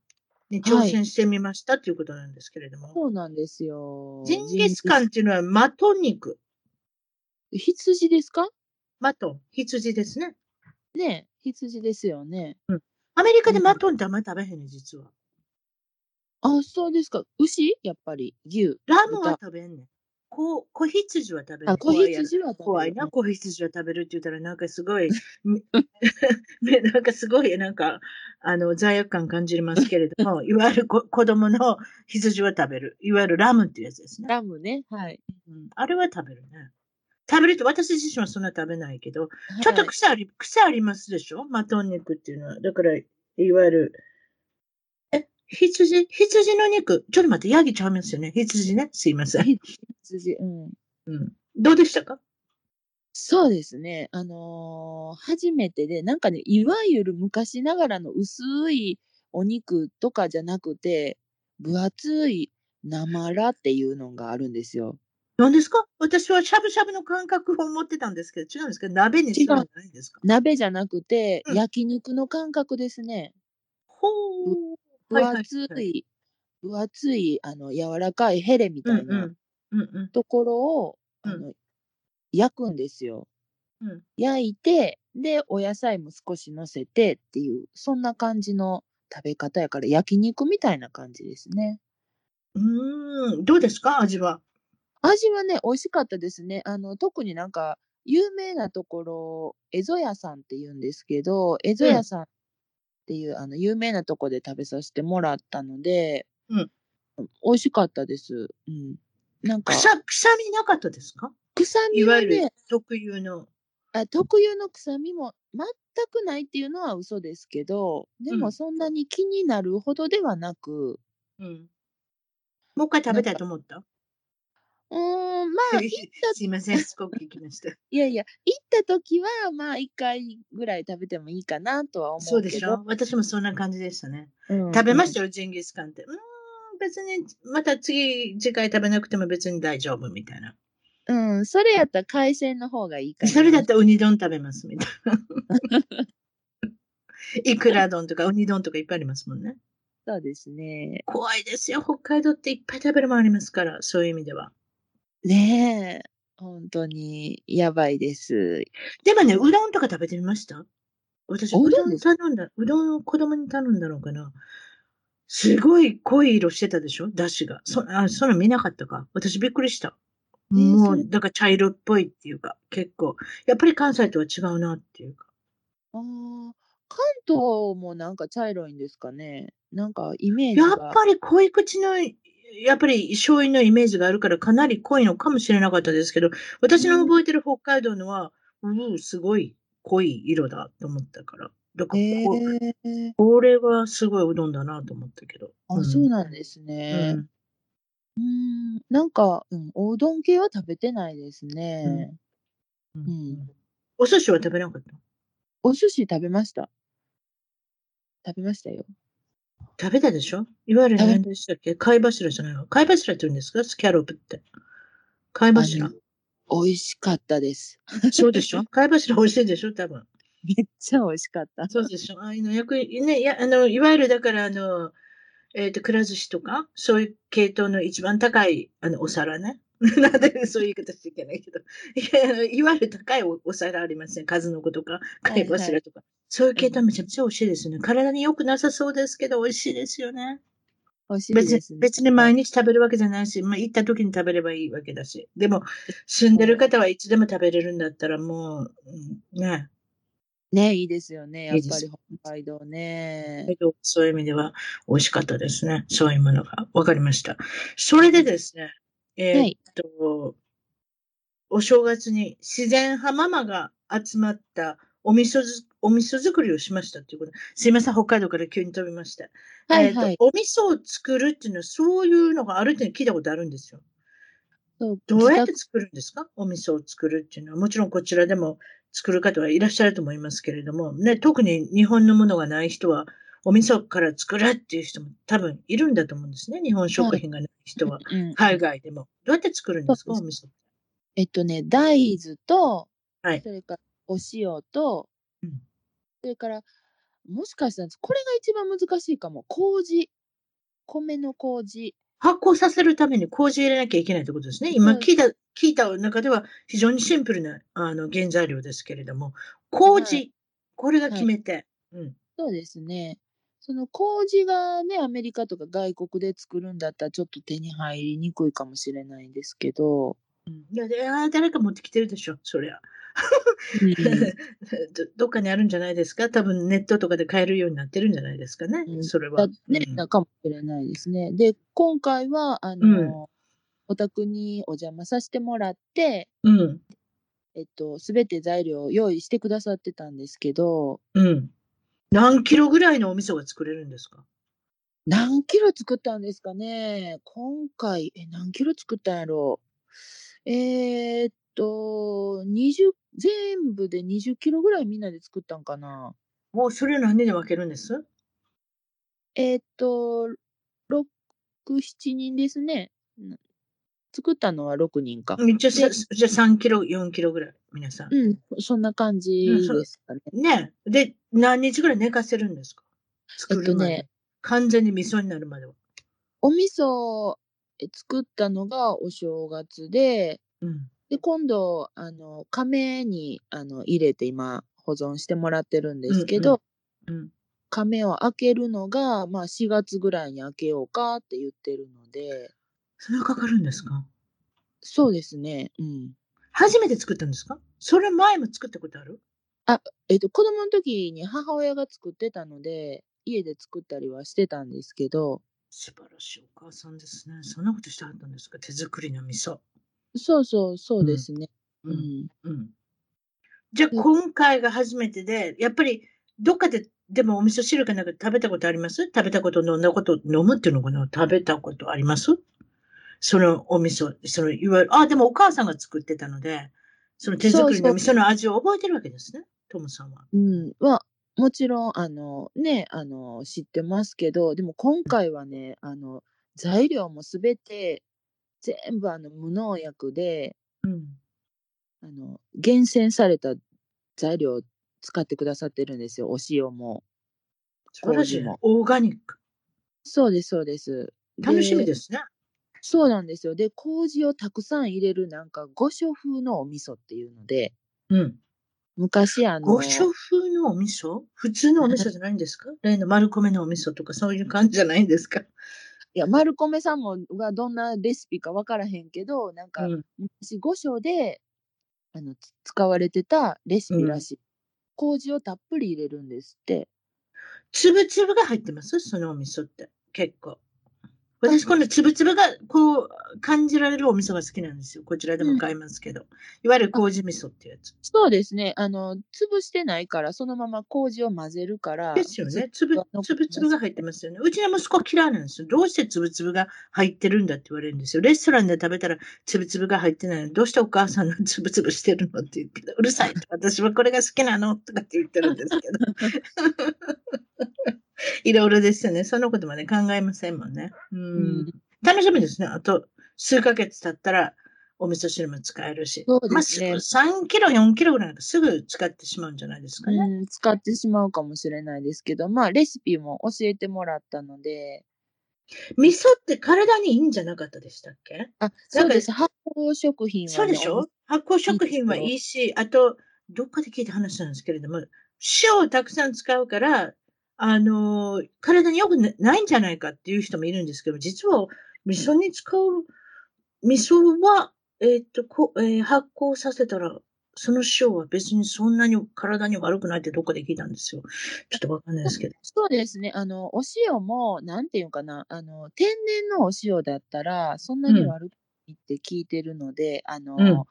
に挑戦してみましたということなんですけれども。そうなんですよ。ジンギスカンっていうのはマト肉。羊ですか？マトン、羊ですね。ね羊ですよね。うん。アメリカでマトンってあんまり食べへんね、実は。あ、そうですか。牛？やっぱり。牛。ラムは食べんねん。こ子羊は食べる。あ、子羊は食べる。怖いな、子羊は食べるって言ったら、なんかすごい、なんかすごい、なんか、あの、罪悪感感じますけれども、いわゆる子供の羊は食べる。いわゆるラムっていうやつですね。ラムね。はい。うん、あれは食べるね。食べると、私自身はそんな食べないけど、ちょっと癖あり、癖ありますでしょ？マトン肉っていうのは。だから、いわゆる、え、羊？羊の肉？ちょっと待って、ヤギちゃいますよね？羊ね？すいません。羊、うん。うん。どうでしたか？そうですね。あのー、初めてで、なんかね、いわゆる昔ながらの薄いお肉とかじゃなくて、分厚い生ラっていうのがあるんですよ。何ですか？私はしゃぶしゃぶの感覚を持ってたんですけど、違うんですか？鍋にするんじゃないんですか？鍋じゃなくて、うん、焼肉の感覚ですね。ほう。分厚い、分厚い、あの、柔らかいヘレみたいなところを、あの、焼くんですよ。うん、焼いて、で、お野菜も少し乗せてっていう、そんな感じの食べ方やから、焼肉みたいな感じですね。うん、どうですか？味は。味はね、美味しかったですね。あの、特になんか、有名なところ、エゾ屋さんって言うんですけど、エゾ屋さんっていう、あの、有名なとこで食べさせてもらったので、うん。美味しかったです。うん。なんか。臭、臭みなかったですか？臭みは、ね、いわゆる特有の。あ特有の臭みも全くないっていうのは嘘ですけど、でもそんなに気になるほどではなく。うん。もう一回食べたいと思った？うーん、まあ、行っ たすいません、すごく聞きました。いやいや、行った時は、まあ、一回ぐらい食べてもいいかなとは思うそうでしょ私もそんな感じでしたね。うん、食べましたよ、ジンギスカンって。うん、別に、また次、次回食べなくても別に大丈夫みたいな。うん、それやったら海鮮の方がいいかな。それだったらウニ丼食べますみたいな。いくら丼とかウニ丼とかいっぱいありますもんね。そうですね。怖いですよ。北海道っていっぱい食べるものありますから、そういう意味では。ねえ、本当にやばいです。でもね、うどんとか食べてみました？私、うどん頼んだ、うどんを子供に頼んだのかなすごい濃い色してたでしょ？だしが。そ、あ、その見なかったか私びっくりした。もう、だから茶色っぽいっていうか、結構。やっぱり関西とは違うなっていうか。ああ、関東もなんか茶色いんですかねなんかイメージやっぱり濃い口のやっぱり醤油のイメージがあるからかなり濃いのかもしれなかったですけど、私の覚えてる北海道のは、うん、すごい濃い色だと思ったから。だからこ、えー、これはすごいうどんだなと思ったけど。あ、うん、そうなんですね。うん、うんなんか、うん、おうどん系は食べてないですね。うん。うん、お寿司は食べなかった？お寿司食べました。食べましたよ。食べたでしょ？いわゆる何でしたっけ？貝柱じゃないの貝柱って言うんですか？スキャロップって。貝柱。美味しかったです。そうでしょ？貝柱美味しいでしょ？多分。めっちゃ美味しかった。そうでしょあの、よく、ね、いや、あの、いわゆるだから、あの、えっ、ー、と、くら寿司とか、そういう系統の一番高い、あの、お皿ね。なんでそういう言い方していけないけど。いや、いわゆる高いお皿ありません、ね。数の子とか、貝柱とか。はいはいそういう系統めちゃくちゃ美味しいですね。体に良くなさそうですけど、美味しいですよね。美味しいです、ね、別に、別に毎日食べるわけじゃないし、まあ、行った時に食べればいいわけだし。でも、住んでる方はいつでも食べれるんだったら、もう、うん、ね。ね、いいですよね。やっぱり北海道ね。そういう意味では美味しかったですね。そういうものが。わかりました。それでですね、えー、はい、お正月に自然派ママが集まったお味噌ず、お味噌作りをしましたっていうこと。すいません、北海道から急に飛びました。はい、はい、えー、お味噌を作るっていうのは、そういうのがあるって聞いたことあるんですよ。どうやって作るんですか？お味噌を作るっていうのは。もちろんこちらでも作る方はいらっしゃると思いますけれども、ね、特に日本のものがない人は、お味噌から作るっていう人も多分いるんだと思うんですね。日本食品がない人は。はい、海外でも。どうやって作るんですか、お味噌。えっとね、大豆と、はい、それからお塩と、うん、それから、もしかしたら、これが一番難しいかも。麹。米の麹。発酵させるために麹入れなきゃいけないってことですね。今聞いた、聞いた中では非常にシンプルなあの原材料ですけれども、麹、はい、これが決めて、はい、うん。そうですね。その麹がね、アメリカとか外国で作るんだったらちょっと手に入りにくいかもしれないんですけど。うん、いや、誰か持ってきてるでしょ、そりゃ。どっかにあるんじゃないですか？多分ネットとかで買えるようになってるんじゃないですかね、うん、それは。ね、うん、かもしれないですね。で、今回は、あの、うん、お宅にお邪魔させてもらって、うん、えっと、すべて材料を用意してくださってたんですけど、うん。何キロぐらいのお味噌が作れるんですか？何キロ作ったんですかね今回、え、何キロ作ったんやろ？うえー、っと、20、全部で20キロぐらいみんなで作ったんかな。もうそれ何で分けるんです？えー、っと、6、7人ですね。作ったのは6人か。じゃあ、じゃ3キロ、4キロぐらい、皆さん。うん、そんな感じですかね。ね。で、何日ぐらい寝かせるんですか？えっとね、完全に味噌になるまでは。お味噌作ったのがお正月で、うん、で、今度、あの、亀に、あの、入れて今、保存してもらってるんですけど、うん、うん、亀を開けるのが、まあ、4月ぐらいに開けようかって言ってるので。それはかかるんですか？そうですね。うん。初めて作ったんですか？それ前も作ったことある？あ、えっ、と、子供の時に母親が作ってたので、家で作ったりはしてたんですけど。素晴らしいお母さんですね。そんなことしてはったんですか？手作りの味噌。そうそう、そうですね。うん。うん。じゃあ、今回が初めてで、やっぱり、どっかで、でもお味噌汁かなんか食べたことあります？食べたこと、飲んだこと、飲むっていうのかな？食べたことあります？そのお味噌、その、いわゆる、あ、でもお母さんが作ってたので、その手作りの味噌の味を覚えてるわけですね、トムさんは。うん。は、もちろん、あの、ね、あの、知ってますけど、でも今回はね、あの、材料もすべて全部あの無農薬で、うん、あの厳選された材料を使ってくださってるんですよ。お塩も。麹も。オーガニック。そうです、そうです。楽しみですね。そうなんですよ。で、麹をたくさん入れるなんか五所風のお味噌っていうので、うん。昔あの。五所風のお味噌？普通のお味噌じゃないんですか？例の丸米のお味噌とかそういう感じじゃないんですか？いや、丸米さんもがどんなレシピか分からへんけど、なんか、うん、昔五章であの使われてたレシピらしい。うん、麹をたっぷり入れるんですって。つぶつぶが入ってます？そのお味噌って。結構。私、このつぶつぶが、こう、感じられるお味噌が好きなんですよ。こちらでも買いますけど。うん、いわゆる麹味噌ってやつ。そうですね。あの、潰してないから、そのまま麹を混ぜるから。ですよね。つぶ、つぶつぶが入ってますよね。うちの息子嫌いなんですよ。どうしてつぶつぶが入ってるんだって言われるんですよ。レストランで食べたらつぶつぶが入ってないの。どうしてお母さんのつぶつぶしてるのって言うけど、うるさい。私はこれが好きなのとかって言ってるんですけど。いろいろですよね。そのことまで考えませんもんね。うん。楽しみですね。あと、数ヶ月経ったら、お味噌汁も使えるし。そうですね。まあ、3キロ、4キロぐらいすぐ使ってしまうんじゃないですかね。うん、使ってしまうかもしれないですけど、まあ、レシピも教えてもらったので。味噌って体にいいんじゃなかったでしたっけ？あ、そうです。発酵食品は、ね、そうでしょ？発酵食品はいいし、あと、どっかで聞いた話なんですけれども、塩をたくさん使うから、あの、体に良くないんじゃないかっていう人もいるんですけど、実は味噌に使う、味噌は、えっ、とこ、えー、発酵させたら、その塩は別にそんなに体に悪くないってどこで聞いたんですよ。ちょっとわかんないですけど。そうですね。あの、お塩も、なんていうかな、あの、天然のお塩だったら、そんなに悪くないって聞いてるので、うん、あの、うん、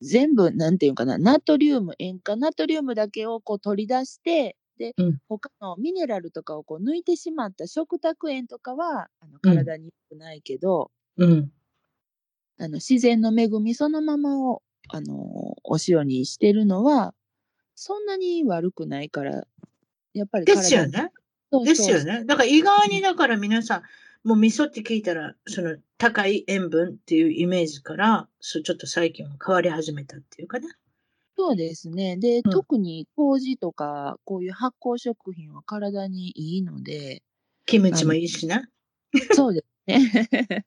全部、なんていうかな、ナトリウム、塩化ナトリウムだけをこう取り出して、で、うん、他のミネラルとかをこう抜いてしまった食卓塩とかはあの体に良くないけど、うん、あの、自然の恵みそのままを、あの、お塩にしてるのは、そんなに悪くないから、やっぱりですよね。ですよね。だから意外にだから皆さん、もう味噌って聞いたら、その高い塩分っていうイメージから、そうちょっと最近は変わり始めたっていうかね。そうですね。で、うん、特に麹とか、こういう発酵食品は体にいいので。キムチもいいしな。そうです ね。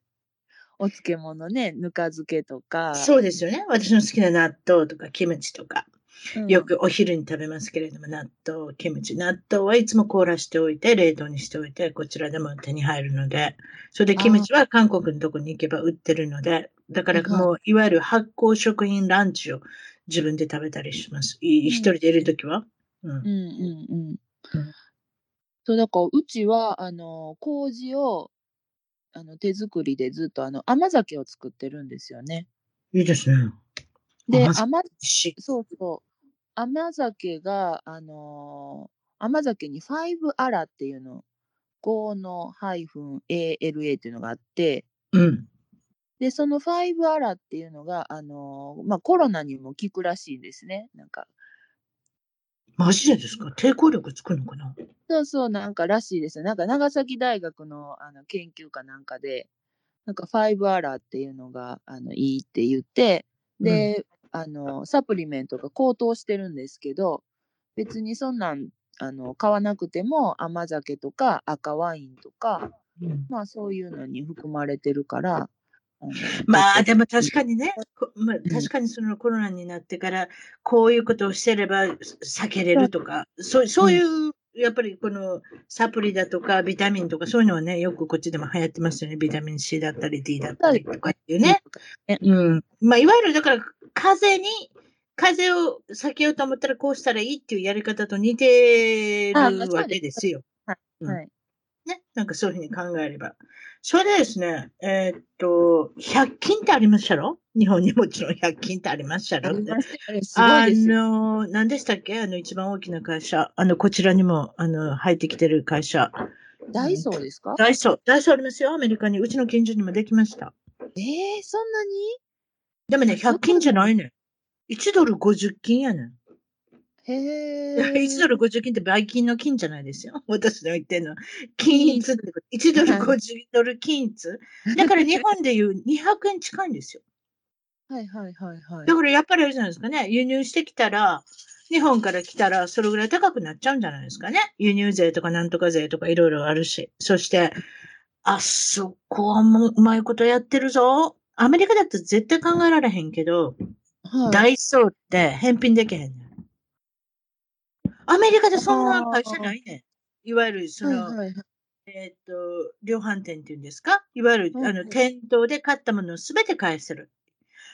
お漬物ね、ぬか漬けとか。そうですよね。私の好きな納豆とかキムチとか。よくお昼に食べますけれども、納豆、キムチ。納豆はいつも凍らしておいて、冷凍にしておいて、こちらでも手に入るので、それでキムチは韓国のとこに行けば売ってるので、だからもう、いわゆる発酵食品ランチを自分で食べたりします。一人でいるときは？うん。うんうんうん。そう、だから、うちは、あの、麹を、あの、手作りでずっと、あの、甘酒を作ってるんですよね。いいですね。で、甘、そうそう。甘酒が、あのー、甘酒に5アラっていうの、5のハイフン ALA っていうのがあって、うん。で、その5アラっていうのが、あのー、まあ、コロナにも効くらしいんですね。なんか。マジでですか？抵抗力つくのかな？そうそう、なんからしいですよ。なんか長崎大学のあの研究かなんかで、なんか5アラっていうのがあのいいって言って、で、あの、サプリメントが高騰してるんですけど、別にそんなん、あの、買わなくても甘酒とか赤ワインとか、うん、まあそういうのに含まれてるから、まあでも確かにね、まあ、確かにそのコロナになってから、こういうことをしてれば避けれるとか、そうそういうやっぱりこのサプリだとかビタミンとかそういうのはね、よくこっちでも流行ってますよね。ビタミン C だったり D だったりとかっていうね。うん。まあ、いわゆるだから、風邪に、風邪を避けようと思ったらこうしたらいいっていうやり方と似てるわけですよ。はい。はい、ね。なんかそういうふうに考えれば。それでですね、えー、っと、100均ってありましたろ？日本にもちろん100均ってありましたろあの、何でしたっけ？あの、一番大きな会社。あの、こちらにも、あの、入ってきてる会社。ダイソーですか？ダイソー。ダイソーありますよ。アメリカに。うちの近所にもできました。ええー、そんなに？でもね、100均じゃないね。1ドル50均やねん。へえ。1ドル50金って倍金の金じゃないですよ。私の言ってるの。金一ってこと。1ドル50ドル金一。だから日本でいう200円近いんですよ。はいはいはいはい。だからやっぱりあれじゃないですかね。輸入してきたら、日本から来たらそれぐらい高くなっちゃうんじゃないですかね。輸入税とかなんとか税とかいろいろあるし。そして、あそこはもううまいことやってるぞ。アメリカだと絶対考えられへんけど、はい、ダイソーって返品できへんねアメリカでそんな会社ないねいわゆる、その、はいはいはい、えっ、と、量販店っていうんですか？いわゆる、あの、店頭で買ったものをすべて返せる。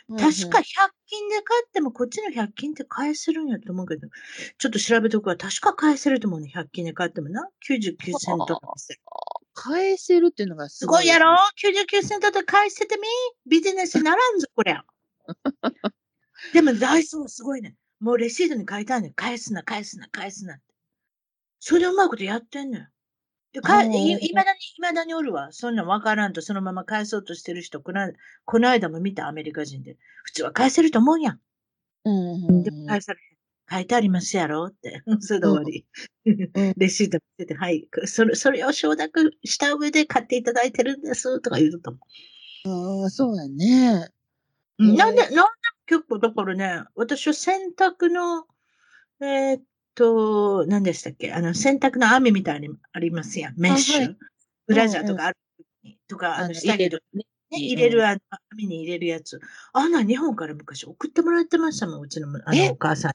確か100均で買っても、こっちの100均って返せるんやと思うけど、ちょっと調べとくわ。確か返せると思うね。100均で買ってもな。99セント返せるっていうのがすごい、すごいやろ ?99 セントで返せてみ？ビジネスにならんぞ、こりゃ。でも、ダイソーすごいね。もうレシートに書いてあるねん。返すな、返すな、返すなって。それでうまいことやってんねん。で、かい、いまだに、いまだにおるわ。そんなんわからんと、そのまま返そうとしてる人、この間、この間も見たアメリカ人で。普通は返せると思うやん。うん、でも返され。書いてありますやろって。それで終わり。レシート見てて、はい。それ、それを承諾した上で買っていただいてるんです、とか言うと思う。ああ、そうやね。なんで、なんで結構、だからね、私は洗濯の、えー、っと、何でしたっけ？あの、洗濯の網みたいにありますやん。メッシュ？はい、ブラジャーとかある、うんうん、とか、あの、下着とかね。入れる、あの、網に入れるやつ。あんな日本から昔送ってもらってましたもん、うちのあのお母さん。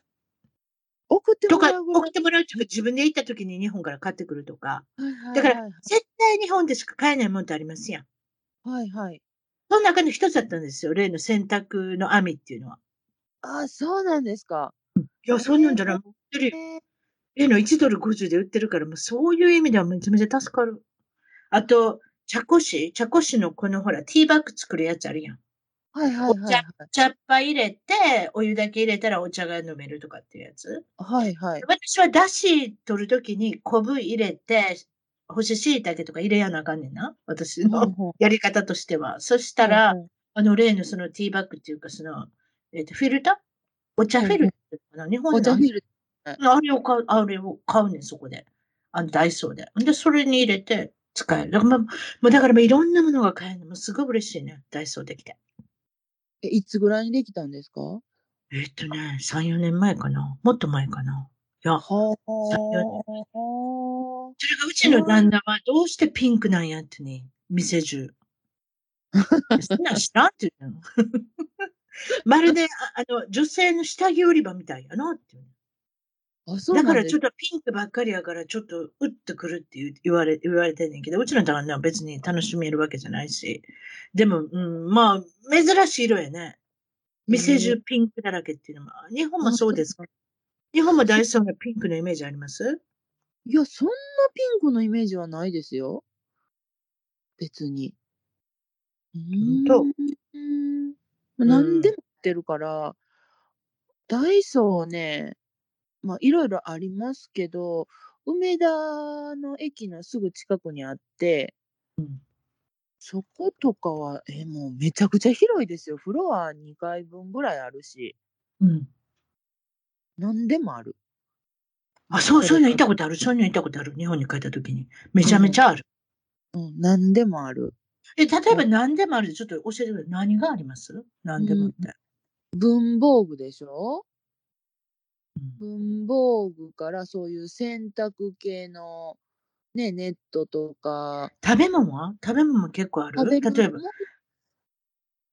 送ってもらうとか、送ってもらうとか、自分で行った時に日本から買ってくるとか。だから、絶対日本でしか買えないもんってありますやん。はいはい。その中の一つだったんですよ。例の洗濯の網っていうのは。ああ、そうなんですか。いや、そんなんじゃない。売ってる例の1ドル50で売ってるから、もうそういう意味ではめちゃめちゃ助かる。あと、茶こし茶こしのこのほら、ティーバッグ作るやつあるやん。はいはいはい、はい、お茶っ葉入れて、お湯だけ入れたらお茶が飲めるとかっていうやつ。はいはい。私はだし取るときに昆布入れて、干し椎茸とか入れやなあかんねんな。私のやり方としては。そしたら、あの、例のそのティーバッグっていうか、その、えっ、ー、と、フィルター？お茶フィルターかな、うん、日本の。お茶フィルター。あれを買う、あれを買うねん、そこで。あの、ダイソーで。で、それに入れて使える。だから、ま、もうだから、いろんなものが買えるのもすごい嬉しいね、ダイソーできて。え、いつぐらいにできたんですか？えっとね、3、4年前かな。もっと前かな。いや、はあ。それがうちの旦那はどうしてピンクなんやってね、店中。そんなん知らんって言うの。まるで、あの、女性の下着売り場みたいやなって。あそうだからちょっとピンクばっかりやから、ちょっと打ってくるって言われ、言われてんねんけど、うちの旦那は別に楽しめるわけじゃないし。でも、うん、まあ、珍しい色やね。店中ピンクだらけっていうのも、日本もそうですか？日本も大層なピンクのイメージあります？いや、そんなピンクのイメージはないですよ。別に。うんと。何でも売ってるから、ダイソーね、まあ、いろいろありますけど、梅田の駅のすぐ近くにあって、うん、そことかは、え、もうめちゃくちゃ広いですよ。フロア2階分ぐらいあるし。うん。何でもある。あ、そう、そういうの行ったことある。そういうの行ったことある。日本に帰った時に。めちゃめちゃある。うん、うん、何でもある。え、例えば何でもあるで、ちょっと教えてくれ。何があります？何でもって。文房具でしょ？文房具からそういう洗濯系のね、ネットとか。食べ物は？食べ物結構ある？例えば。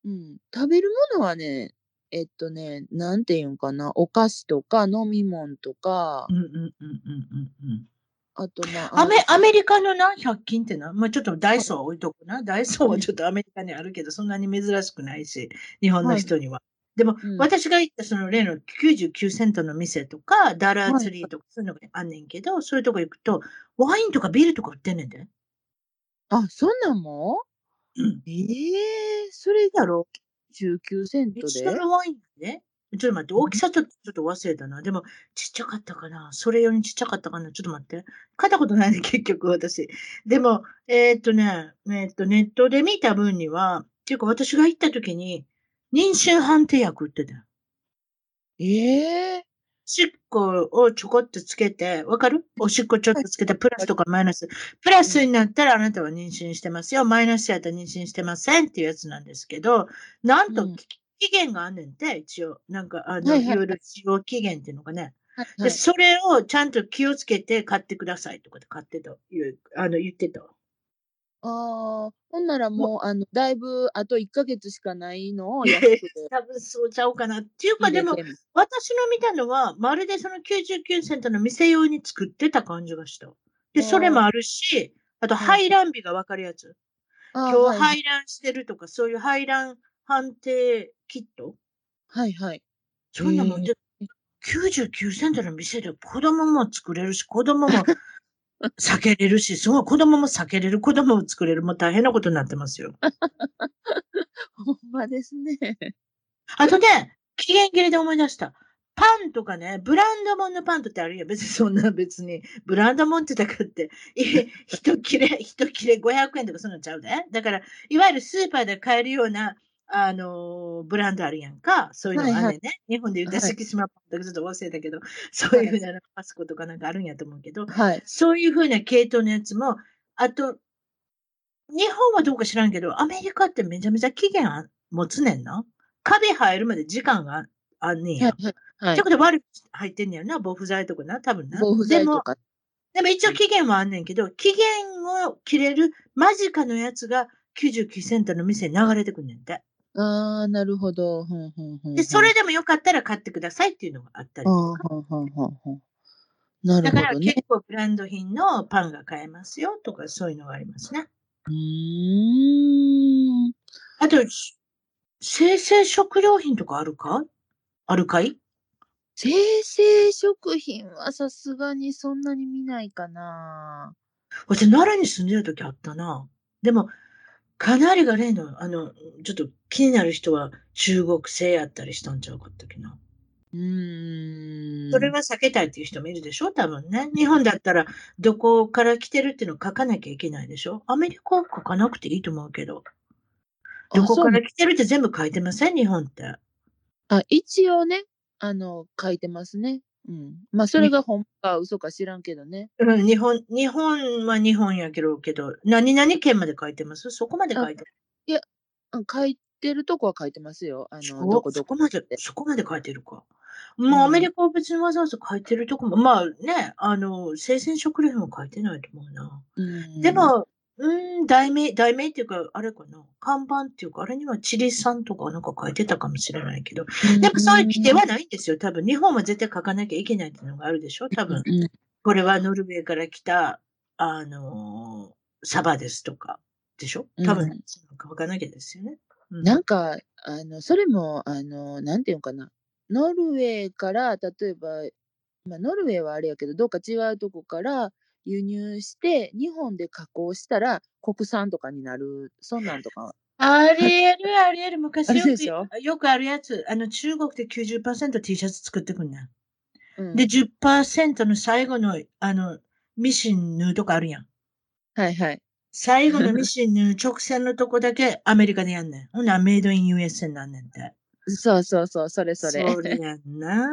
うん。食べるものはね、えっとね、なんていうんかな、お菓子とか飲み物とか。うんうんうんうんうん。あとまあ。アメアメリカのな、100均ってな、まあちょっとダイソー置いとくな。ダイソーはちょっとアメリカにあるけど、そんなに珍しくないし、日本の人には。はいでも、うん、私が行ったその例の99セントの店とか、ダラーツリーとかそういうのがあんねんけど、はい、そういうとこ行くと、ワインとかビールとか売ってんねんで。あ、そんなんも？うん。ええー、それだろ？?19 セントで。のワインね。ちょっと待って、大きさちょっと、ちょっと忘れたな。でも、ちっちゃかったかな。それ用にちっちゃかったかな。ちょっと待って。買ったことないね、結局私。でも、えー、っとね、えー、っと、ネットで見た分には、っていうか私が行った時に、妊娠判定薬ってた。ええー、しっこをちょこっとつけて、わかる？おしっこちょっとつけて、プラスとかマイナス。プラスになったらあなたは妊娠してますよ。マイナスやったら妊娠してませんっていうやつなんですけど、なんと期限があんねんて、一応。なんか、あの、いろいろ使用期限っていうのがね。で、それをちゃんと気をつけて買ってくださいとかで買ってという、あの、言ってた。ああ、ほんならもう、あの、だいぶあと1ヶ月しかないの？を安くて。多分そうちゃうかな。っていうか、でも、私の見たのは、まるでその99セントの店用に作ってた感じがした。で、それもあるし、あと、排卵日がわかるやつ。今日排卵してるとか、そういう排卵判定キット？はいはい。そんなもんで、99セントの店で子供も作れるし、子供も避けれるし、そう、子供も避けれる、子供も作れる、もう大変なことになってますよ。ほんまですね。あとね、期限切れで思い出した。パンとかね、ブランドもんのパンとってあるよ。別にそんな別に。ブランドもんってだからって、一切れ、一切れ500円とかそんなちゃうで。だから、いわゆるスーパーで買えるようなあの、ブランドあるやんか。そういうのがあんね。はいはい、日本で言うた敷島パンとかちょっと忘れたけど、そういうふうなパスコとかなんかあるんやと思うけど、はい、そういうふうな系統のやつも、あと、日本はどうか知らんけど、アメリカってめちゃめちゃ期限持つねんな。カビ生えるまで時間があんねんや。はいはい。ってこと悪く入ってんねやな。防腐剤とかな、多分な。防腐剤とか。でも、でも一応期限はあんねんけど、期限を切れる間近のやつが99セントの店に流れてくんねんて。ああ、なるほど。で、それでもよかったら買ってくださいっていうのがあったりとか。なるほど、ね、だから結構ブランド品のパンが買えますよとかそういうのがありますね。うん。あと、生成食料品とかあるか？あるかい？生成食品はさすがにそんなに見ないかな。私、奈良に住んでる時あったな。でも、かなりが例の、あの、ちょっと気になる人は中国製やったりしたんちゃうかったっけな。うん。それは避けたいっていう人もいるでしょ？多分ね。日本だったら、どこから来てるっていうのを書かなきゃいけないでしょ？アメリカは書かなくていいと思うけど。どこから来てるって全部書いてません？日本って。あ、一応ね、あの、書いてますね。うん。まあ、それが本か嘘か知らんけどね。うん、日本、日本は日本やけど、けど、何々県まで書いてます？そこまで書いてる？いや、書いてるとこは書いてますよ。あの、どこどこまで、そこまで書いてるか？まあ、アメリカは別にわざわざ書いてるとこも、まあね、あの、生鮮食料も書いてないと思うな。うん、でも、うん、題名、題名っていうか、あれかな。看板っていうか、あれにはチリ産とかなんか書いてたかもしれないけど、でもそういう規定はないんですよ。多分、日本は絶対書かなきゃいけないっていうのがあるでしょ多分。これはノルウェーから来た、あのー、サバですとか、でしょ多分、書かなきゃですよね。うん、なんか、あの、それも、あの、なんていうのかな。ノルウェーから、例えば、まあ、ノルウェーはあれやけど、どっか違うとこから、輸入して、日本で加工したら国産とかになる、そんなんとか。ありえる、ありえる。昔よくよくあるやつ。あの、中国で 90%T シャツ作ってくんね、うん。で、10%の最後の、あの、ミシン縫うとかあるやん。はいはい。最後の ミシン縫う直線のとこだけアメリカでやんねん。ほんならメイドイン USA なんねんて。そうそうそう、それそれ。それやんな。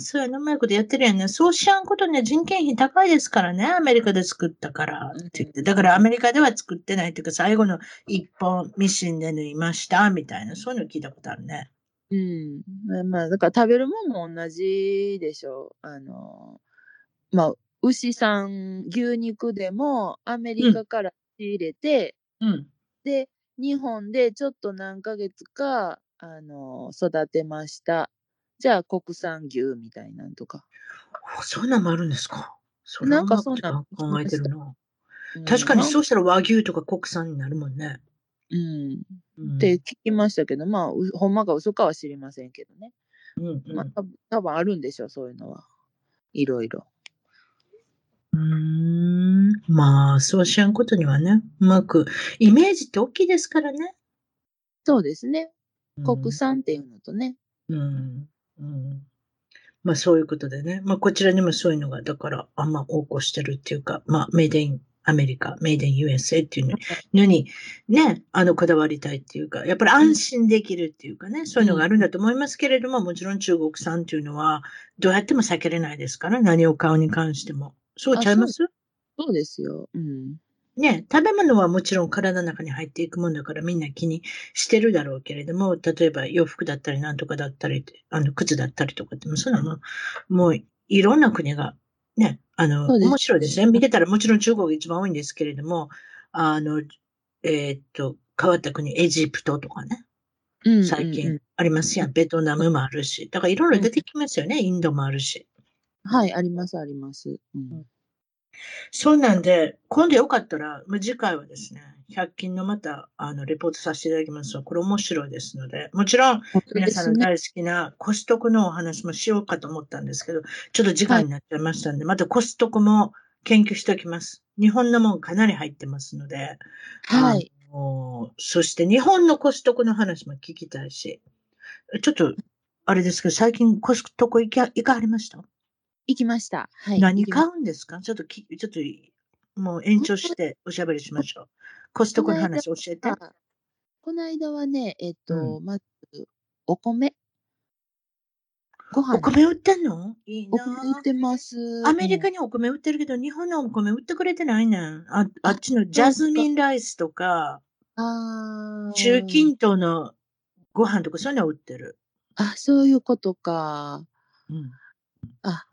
そうやな、うまいことやってるやんね。そうしやんことね、人件費高いですからね、アメリカで作ったからって言って。だからアメリカでは作ってないっていうか、最後の一本ミシンで縫いました、みたいな、そういうの聞いたことあるね。うん。まあ、だから食べるもんも同じでしょう。あの、まあ、牛さん、牛肉でもアメリカから仕入れて、うん、で、日本でちょっと何ヶ月か、あの、育てました。じゃあ国産牛みたいなんとか。そんなんもあるんですかそなんかそんな考えてるな。確かにそうしたら和牛とか国産になるもんね。うん。うん、って聞きましたけど、まあ、ほんまか嘘かは知りませんけどね。うんうん、まあ、多分あるんでしょう、そういうのは。いろいろ。うん。まあ、そうしやんことにはね、うまく、イメージって大きいですからね。そうですね。国産っていうのとね。うん。うん。まあそういうことでね。まあこちらにもそういうのが、だからあんま横行してるっていうか、まあメイデインアメリカ、メイデン USA っていうのに、ね、あの、こだわりたいっていうか、やっぱり安心できるっていうかね、そういうのがあるんだと思いますけれども、もちろん中国産っていうのは、どうやっても避けれないですから、何を買うに関しても。そうちゃいます？そうですよ。うん。ね、食べ物はもちろん体の中に入っていくもんだからみんな気にしてるだろうけれども、例えば洋服だったりなんとかだったり、あの、靴だったりとかって、そのも、もういろんな国が、ね、あの、面白いですね。見てたらもちろん中国が一番多いんですけれども、あの、えー、っと、変わった国、エジプトとかね。最近ありますやん。ベトナムもあるし。だからいろいろ出てきますよね。インドもあるし。はい、あります、あります。うんそうなんで、今度よかったら、次回はですね、100均のまた、あの、レポートさせていただきますこれ面白いですので、もちろん、皆さんの大好きなコストコのお話もしようかと思ったんですけど、ちょっと時間になっちゃいましたんで、はい、またコストコも研究しておきます。日本のもんかなり入ってますので、はい。そして日本のコストコの話も聞きたいし、ちょっと、あれですけど、最近コストコ行か、行かはりました？行きました。はい。何買うんですか？ちょっとき、ちょっと、もう延長しておしゃべりしましょう。コストコの話教えて。この間はね、えっと、うん、まず、お米。ご飯。お米売ってんの？いいな。お米売ってます。アメリカにお米売ってるけど、日本のお米売ってくれてないねん。ああっちのジャズミンライスとか、あ中近東のご飯とかそういうの売ってる。あ、そういうことか。うん。あ、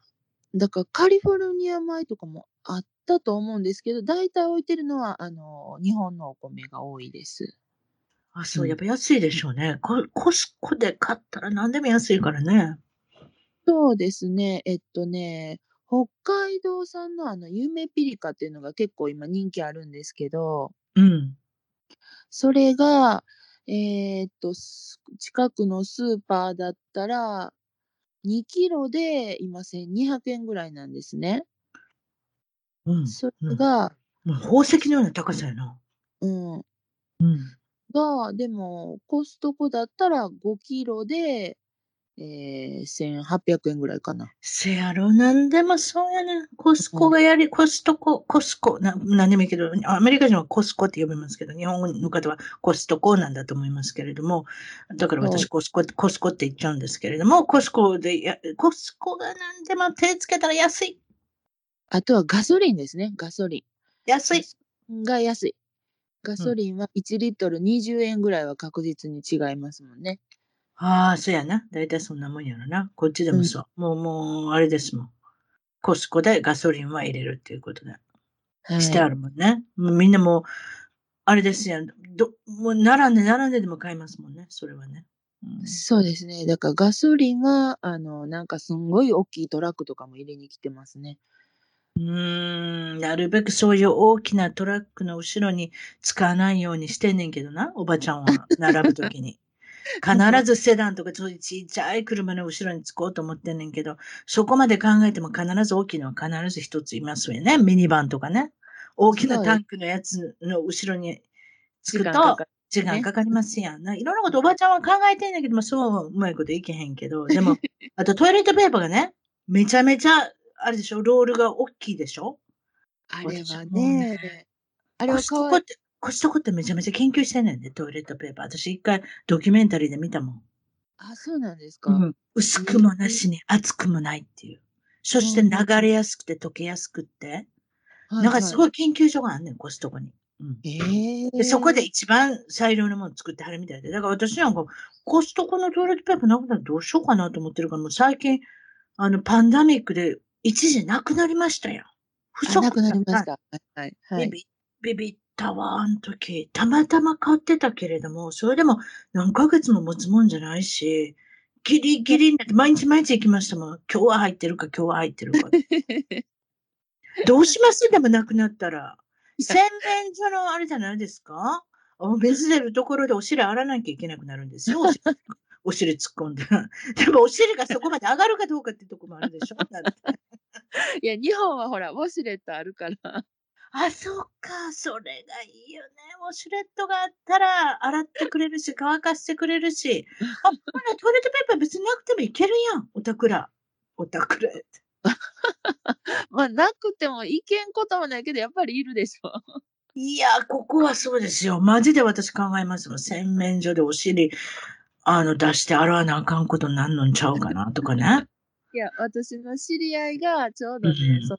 だからカリフォルニア米とかもあったと思うんですけど、大体置いてるのは、あの、日本のお米が多いです。あ、そう、やっぱ安いでしょうね。ココスコで買ったら何でも安いからね。そうですね。えっとね、北海道産のあの、ゆめピリカっていうのが結構今人気あるんですけど、うん。それが、えー、っと、近くのスーパーだったら、2キロで今1200円ぐらいなんですね。うん。それが、うん、宝石のような高さやな。うん。うん。が、でも、コストコだったら5キロで、ええー、1800円ぐらいかな。せやろ、なんでもそうやね。コスコがやり、コストコ、コスコ、な、なんでもいいけど、アメリカ人はコスコって呼びますけど、日本の方はコストコなんだと思いますけれども、だから私コスコ、コスコって言っちゃうんですけれども、コスコでや、コスコがなんでも手つけたら安い。あとはガソリンですね、ガソリン。安い。が安い。ガソリンは1リットル20円ぐらいは確実に違いますもんね。ああ、そうやな。だいたいそんなもんやろな。こっちでもそう。うん、もう、もう、あれですもん。コスコでガソリンは入れるっていうことで。はい、してあるもんね。もうみんなもう、あれですやん。ど、もう並んで並んででも買いますもんね。それはね。うん、そうですね。だからガソリンは、あの、なんかすんごい大きいトラックとかも入れに来てますね。うーん、なるべくそういう大きなトラックの後ろに使わないようにしてんねんけどな、おばちゃんは並ぶときに。必ずセダンとかそういうちっちゃい車の後ろにつこうと思ってんねんけど、そこまで考えても必ず大きいのは必ず一ついますよね。ミニバンとかね。大きなタンクのやつの後ろにつくと、時間かかりますやん。いろんなことおばちゃんは考えてんだけども、そううまいこといけへんけど、でも、あとトイレットペーパーがね、めちゃめちゃ、あれでしょ、ロールが大きいでしょ？あれはね、あれはかわいい。コストコってめちゃめちゃ研究してんねんね、トイレットペーパー。私一回ドキュメンタリーで見たもん。あ、そうなんですか、うん、薄くもなしに厚くもないっていう。そして流れやすくて溶けやすくって。なんかすごい研究所があんねん、コストコに。うん、えー、でそこで一番最良のもの作ってはるみたいで。だから私なんか、コストコのトイレットペーパーなくならどうしようかなと思ってるから、もう最近、あの、パンダミックで一時なくなりましたよ。不足なくなりました。はい。はい、ビビビビったわ、あの時。たまたま買ってたけれども、それでも何ヶ月も持つもんじゃないし、ギリギリになって、毎日毎日行きましたもん。今日は入ってるか、今日は入ってるか。どうします？でもなくなったら。洗面所のあれじゃないですか？お水出るところでお尻洗わなきゃいけなくなるんですよ。お尻 突っ込んで。でもお尻がそこまで上がるかどうかってとこもあるでしょいや、日本はほら、ウォシュレットあるから。あ、そっか、それがいいよね。ウォシュレットがあったら、洗ってくれるし、乾かしてくれるし。あ、ほら、トイレットペーパー別になくてもいけるやん。おたくら。おたくら。まあ、なくてもいけんこともないけど、やっぱりいるでしょ。いや、ここはそうですよ。マジで私考えますもん。洗面所でお尻、あの、出して洗わなあかんことになんのんちゃうかなとかね。いや、私の知り合いがちょうどね、うん、そ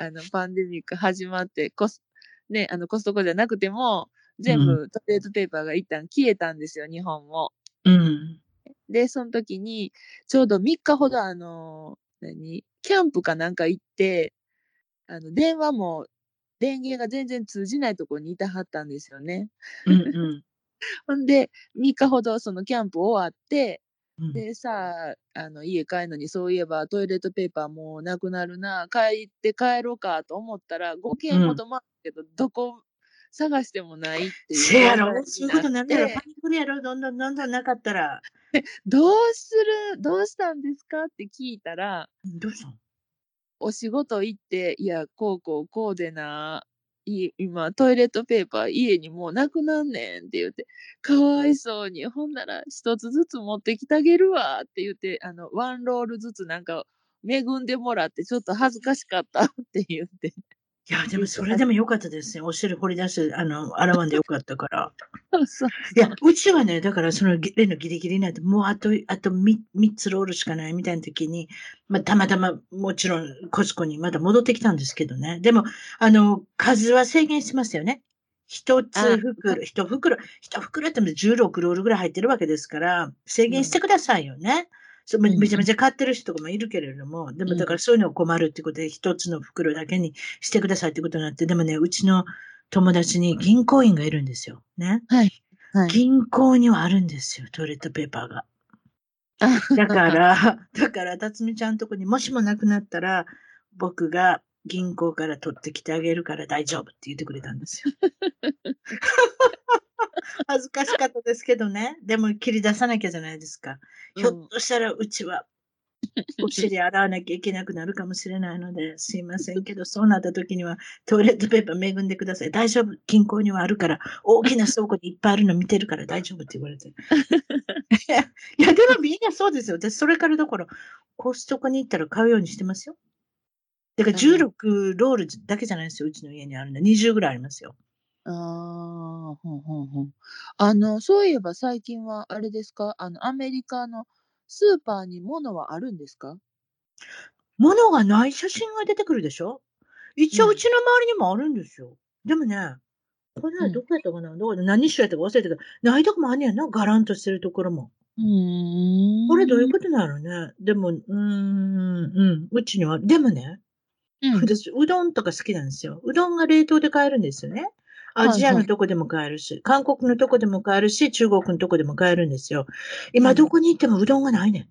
あの、パンデミック始まって、コス、ね、あの、コストコじゃなくても、全部トイレットペーパーが一旦消えたんですよ、日本も。うん。で、その時に、ちょうど3日ほど、あの、何？キャンプかなんか行って、あの、電話も、電源が全然通じないところにいたはったんですよね。うんうん。ほんで、3日ほどそのキャンプ終わって、でさ、あの、家帰るのに、そういえばトイレットペーパーもうなくなるな、帰って帰ろうかと思ったら、5件ほど待ったけど、どこ探してもないっていう。せやろそういうことなんだよ。パニックやろどんどんどんどんなかったら。どうするどうしたんですかって聞いたら、どうしたお仕事行って、いや、こうこうこうでな、い今、トイレットペーパー家にもうなくなんねんって言って、かわいそうに、ほんなら一つずつ持ってきてあげるわって言って、あの、ワンロールずつなんか恵んでもらってちょっと恥ずかしかったって言って。いや、でもそれでもよかったですね。お尻掘り出して、あの、洗わんでよかったから。そうそういや、うちはね、だからその例のギリギリになって、もうあと、あと 3, 3つロールしかないみたいな時に、まあ、たまたまもちろんコスコにまだ戻ってきたんですけどね。でも、あの、数は制限してますよね。一つ袋、一袋、一袋って16ロールぐらい入ってるわけですから、制限してくださいよね。うんめちゃめちゃ買ってる人とかもいるけれども、でもだからそういうのを困るってことで、一つの袋だけにしてくださいってことになって、でもね、うちの友達に銀行員がいるんですよ。ね。はい。はい、銀行にはあるんですよ、トイレットペーパーが。だから、だから、辰巳ちゃんとこにもしもなくなったら、僕が銀行から取ってきてあげるから大丈夫って言ってくれたんですよ。恥ずかしかったですけどね。でも切り出さなきゃじゃないですか。ひょっとしたらうちはお尻洗わなきゃいけなくなるかもしれないので、すいませんけど、そうなった時にはトイレットペーパー恵んでください。大丈夫？銀行にはあるから、大きな倉庫にいっぱいあるの見てるから大丈夫って言われて。いや、でもびっくみんなそうですよ。私、それからだから、コストコに行ったら買うようにしてますよ。だから16ロールだけじゃないですよ。うちの家にあるの。20ぐらいありますよ。ああ、ほんほんほん。あの、そういえば最近はあれですか？あの、アメリカのスーパーに物はあるんですか？物がない写真が出てくるでしょ？一応うちの周りにもあるんですよ。でもね、これはどこやったかな、どこで何しやったか忘れたけど、ないとこもあんねやな、ガランとしてるところも。う。これどういうことなのね？でも、うーん、うん、うちには、でもね、うん。私、うどんとか好きなんですよ。うどんが冷凍で買えるんですよね。アジアのとこでも買えるし、韓国のとこでも買えるし、中国のとこでも買えるんですよ。今どこに行ってもうどんがないねん。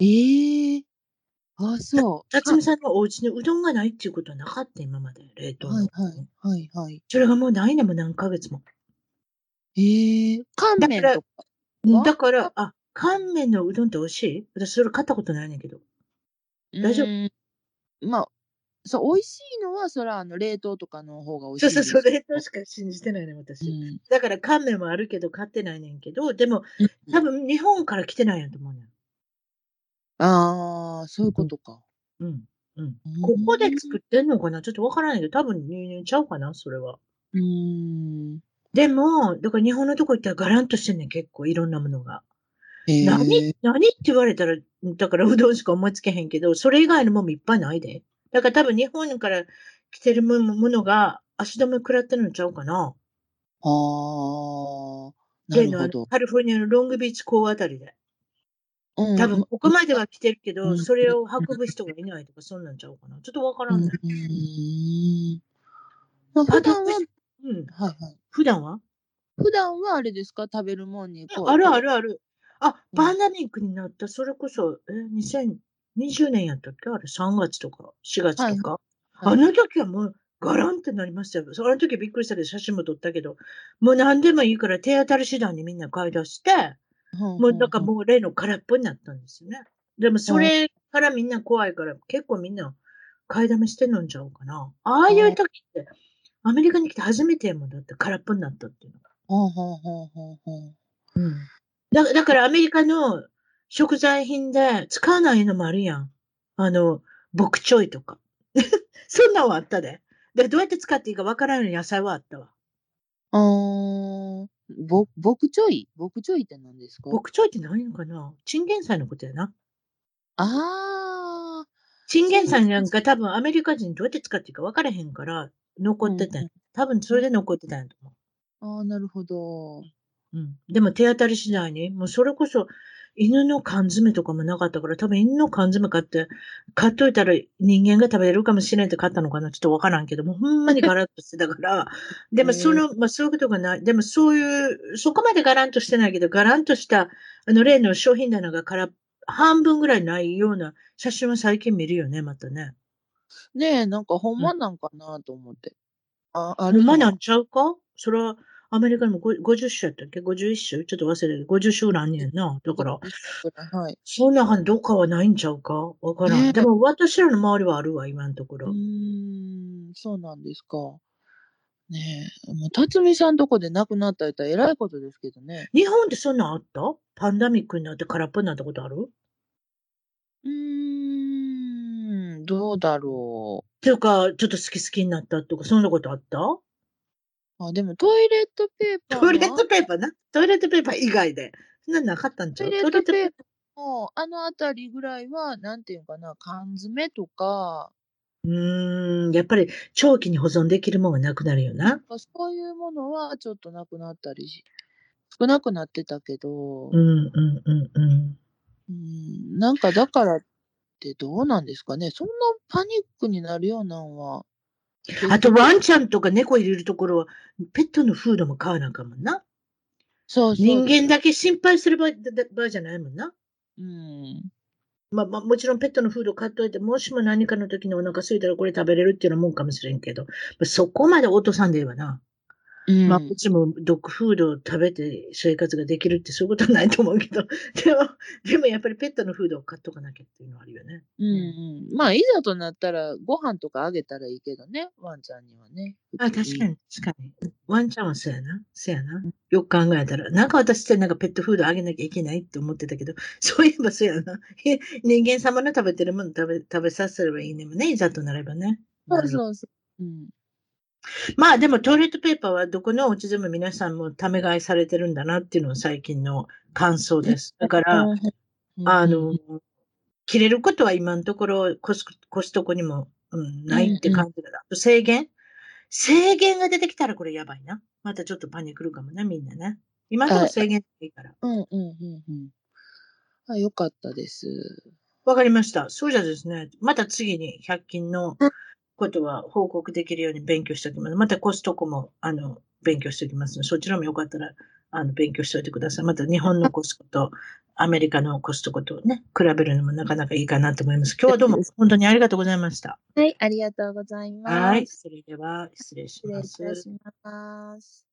ええあ、そう。辰巳さんのお家にうどんがないっていうことはなかった、今まで、冷凍の。はいはい、はいはい。それがもうないねもう何ヶ月も。ええ乾麺とかだから、あ、乾麺のうどんって美味しい？私それ買ったことないねんけど。大丈夫？まあ、そう、美味しいのは、それはあの冷凍とかの方が美味しいそうそうそう、冷凍しか信じてないね、私。うん、だから乾麺もあるけど買ってないねんけど、でも、多分日本から来てないやと思うねん。ああ、そういうことか。うん。うん。ここで作ってんのかな？ちょっとわからないけど、多分輸入ちゃうかなそれは。うん。でも、だから日本のとこ行ったらガランとしてんねん、結構いろんなものが。何何って言われたら、だからうどんしか思いつけへんけど、それ以外のものもいっぱいないで。だから多分日本から来てるものが足止め食らってるのちゃうかな。ああ。なるほど。カリフォルニアのロングビーチ港あたりで。うん、多分ここまでは来てるけど、うん、それを運ぶ人がいないとか、そんなんちゃうかな。ちょっとわからんね。うん。まあ、普段は、うん。はいはい。普段は？普段はあれですか食べるもんにあるあるある。あ、パンダミックになった、それこそ、え、2020年やったっけ？あれ、3月とか、4月とか？はいあの時はもう、ガランってなりましたよ。その時びっくりしたけど、写真も撮ったけど、もう何でもいいから手当たり次第にみんな買い出して、もうなんかもう例の空っぽになったんですよね。でもそれからみんな怖いから、結構みんな買いだめして飲んじゃおうかな。ああいう時って、アメリカに来て初めてやもんだって空っぽになったっていうのが。ほうん。だだからアメリカの食材品で使わないのもあるやん。あの、ボクチョイとか。そんなんはあったで。で、どうやって使っていいかわからない野菜はあったわ。あー、ぼ、ボクチョイボクチョイって何ですか？ボクチョイって何のかな？チンゲン菜のことやな。あー。チンゲン菜なんか多分アメリカ人どうやって使っていいか分からへんから残ってた、うん、多分それで残ってたんやと思う。ああ、なるほど。うん。でも手当たり次第に、もうそれこそ犬の缶詰とかもなかったから、多分犬の缶詰買って、買っといたら人間が食べれるかもしれんって買ったのかなちょっとわからんけども、ほんまにガラッとしてたから、でもその、まあそういうことがない。でもそういう、そこまでガランとしてないけど、ガランとした、あの例の商品棚がから半分ぐらいないような写真は最近見るよね、またね。ねえ、なんかほんまなんかなと思って。うん、あ、あれほんまなんちゃうか？それは、アメリカにも50種やったっけ ?51 種ちょっと忘れてる。50種ぐらいあんねんな。だから、はい。その中にどっかはないんちゃうか？わからん。ね、でも私らの周りはあるわ、今のところ。うん、そうなんですか。ねえ、もう、辰巳さんとこで亡くなったらえらいことですけどね。日本ってそんなんあった？パンダミックになって空っぽになったことある？うーん、どうだろう。っていうか、ちょっと好き好きになったとか、そんなことあった？あ、でもトイレットペーパートイレットペーパーな？トイレットペーパー以外で。そんななかったんちゃう？トイレットペーパーも、あのあたりぐらいは、なんていうかな、缶詰とか。うーん、やっぱり長期に保存できるものがなくなるよな。そういうものはちょっとなくなったりし、少なくなってたけど。うんうんうんうん。うん、なんかだからってどうなんですかね。そんなパニックになるようなのは。あと、ワンちゃんとか猫入れるところは、ペットのフードも買わなあかんもんな。そうそう。人間だけ心配する場合じゃないもんな。うん。まあ、まあ、もちろんペットのフード買っといて、もしも何かの時にお腹空いたらこれ食べれるっていうのもんかもしれんけど、そこまで落とさんでええわな。うん、まあ、もちろんドッグフードを食べて生活ができるってそういうことはないと思うけど、でも、でもやっぱりペットのフードを買っとかなきゃっていうのはあるよね。うんうん。まあ、いざとなったらご飯とかあげたらいいけどね、ワンちゃんにはね。あ、確かに、確かに。ワンちゃんはそうやな。そうやな。よく考えたら。なんか私ってなんかペットフードあげなきゃいけないって思ってたけど、そういえばそうやな。人間様の食べてるもの食べ食べさせればいいねもね、いざとなればね。そうそうそう。うんまあでもトイレットペーパーはどこのお家でも皆さんもため買いされてるんだなっていうのは最近の感想です。だから、あの、切れることは今のところコスコストコにも、うん、ないって感じだな。制限？制限が出てきたらこれやばいな。またちょっとパニクるかもね、みんなね。今の制限ないから。うんうんうんうん。あ、よかったです。わかりました。そうじゃですね。また次に100均のことは報告できるように勉強しておきます。またコストコも、あの、勉強しておきますので、そちらもよかったら、あの、勉強しておいてください。また日本のコストコとアメリカのコストコとね、比べるのもなかなかいいかなと思います。今日はどうも本当にありがとうございました。はい、ありがとうございます。はい、それでは失礼します。失礼します。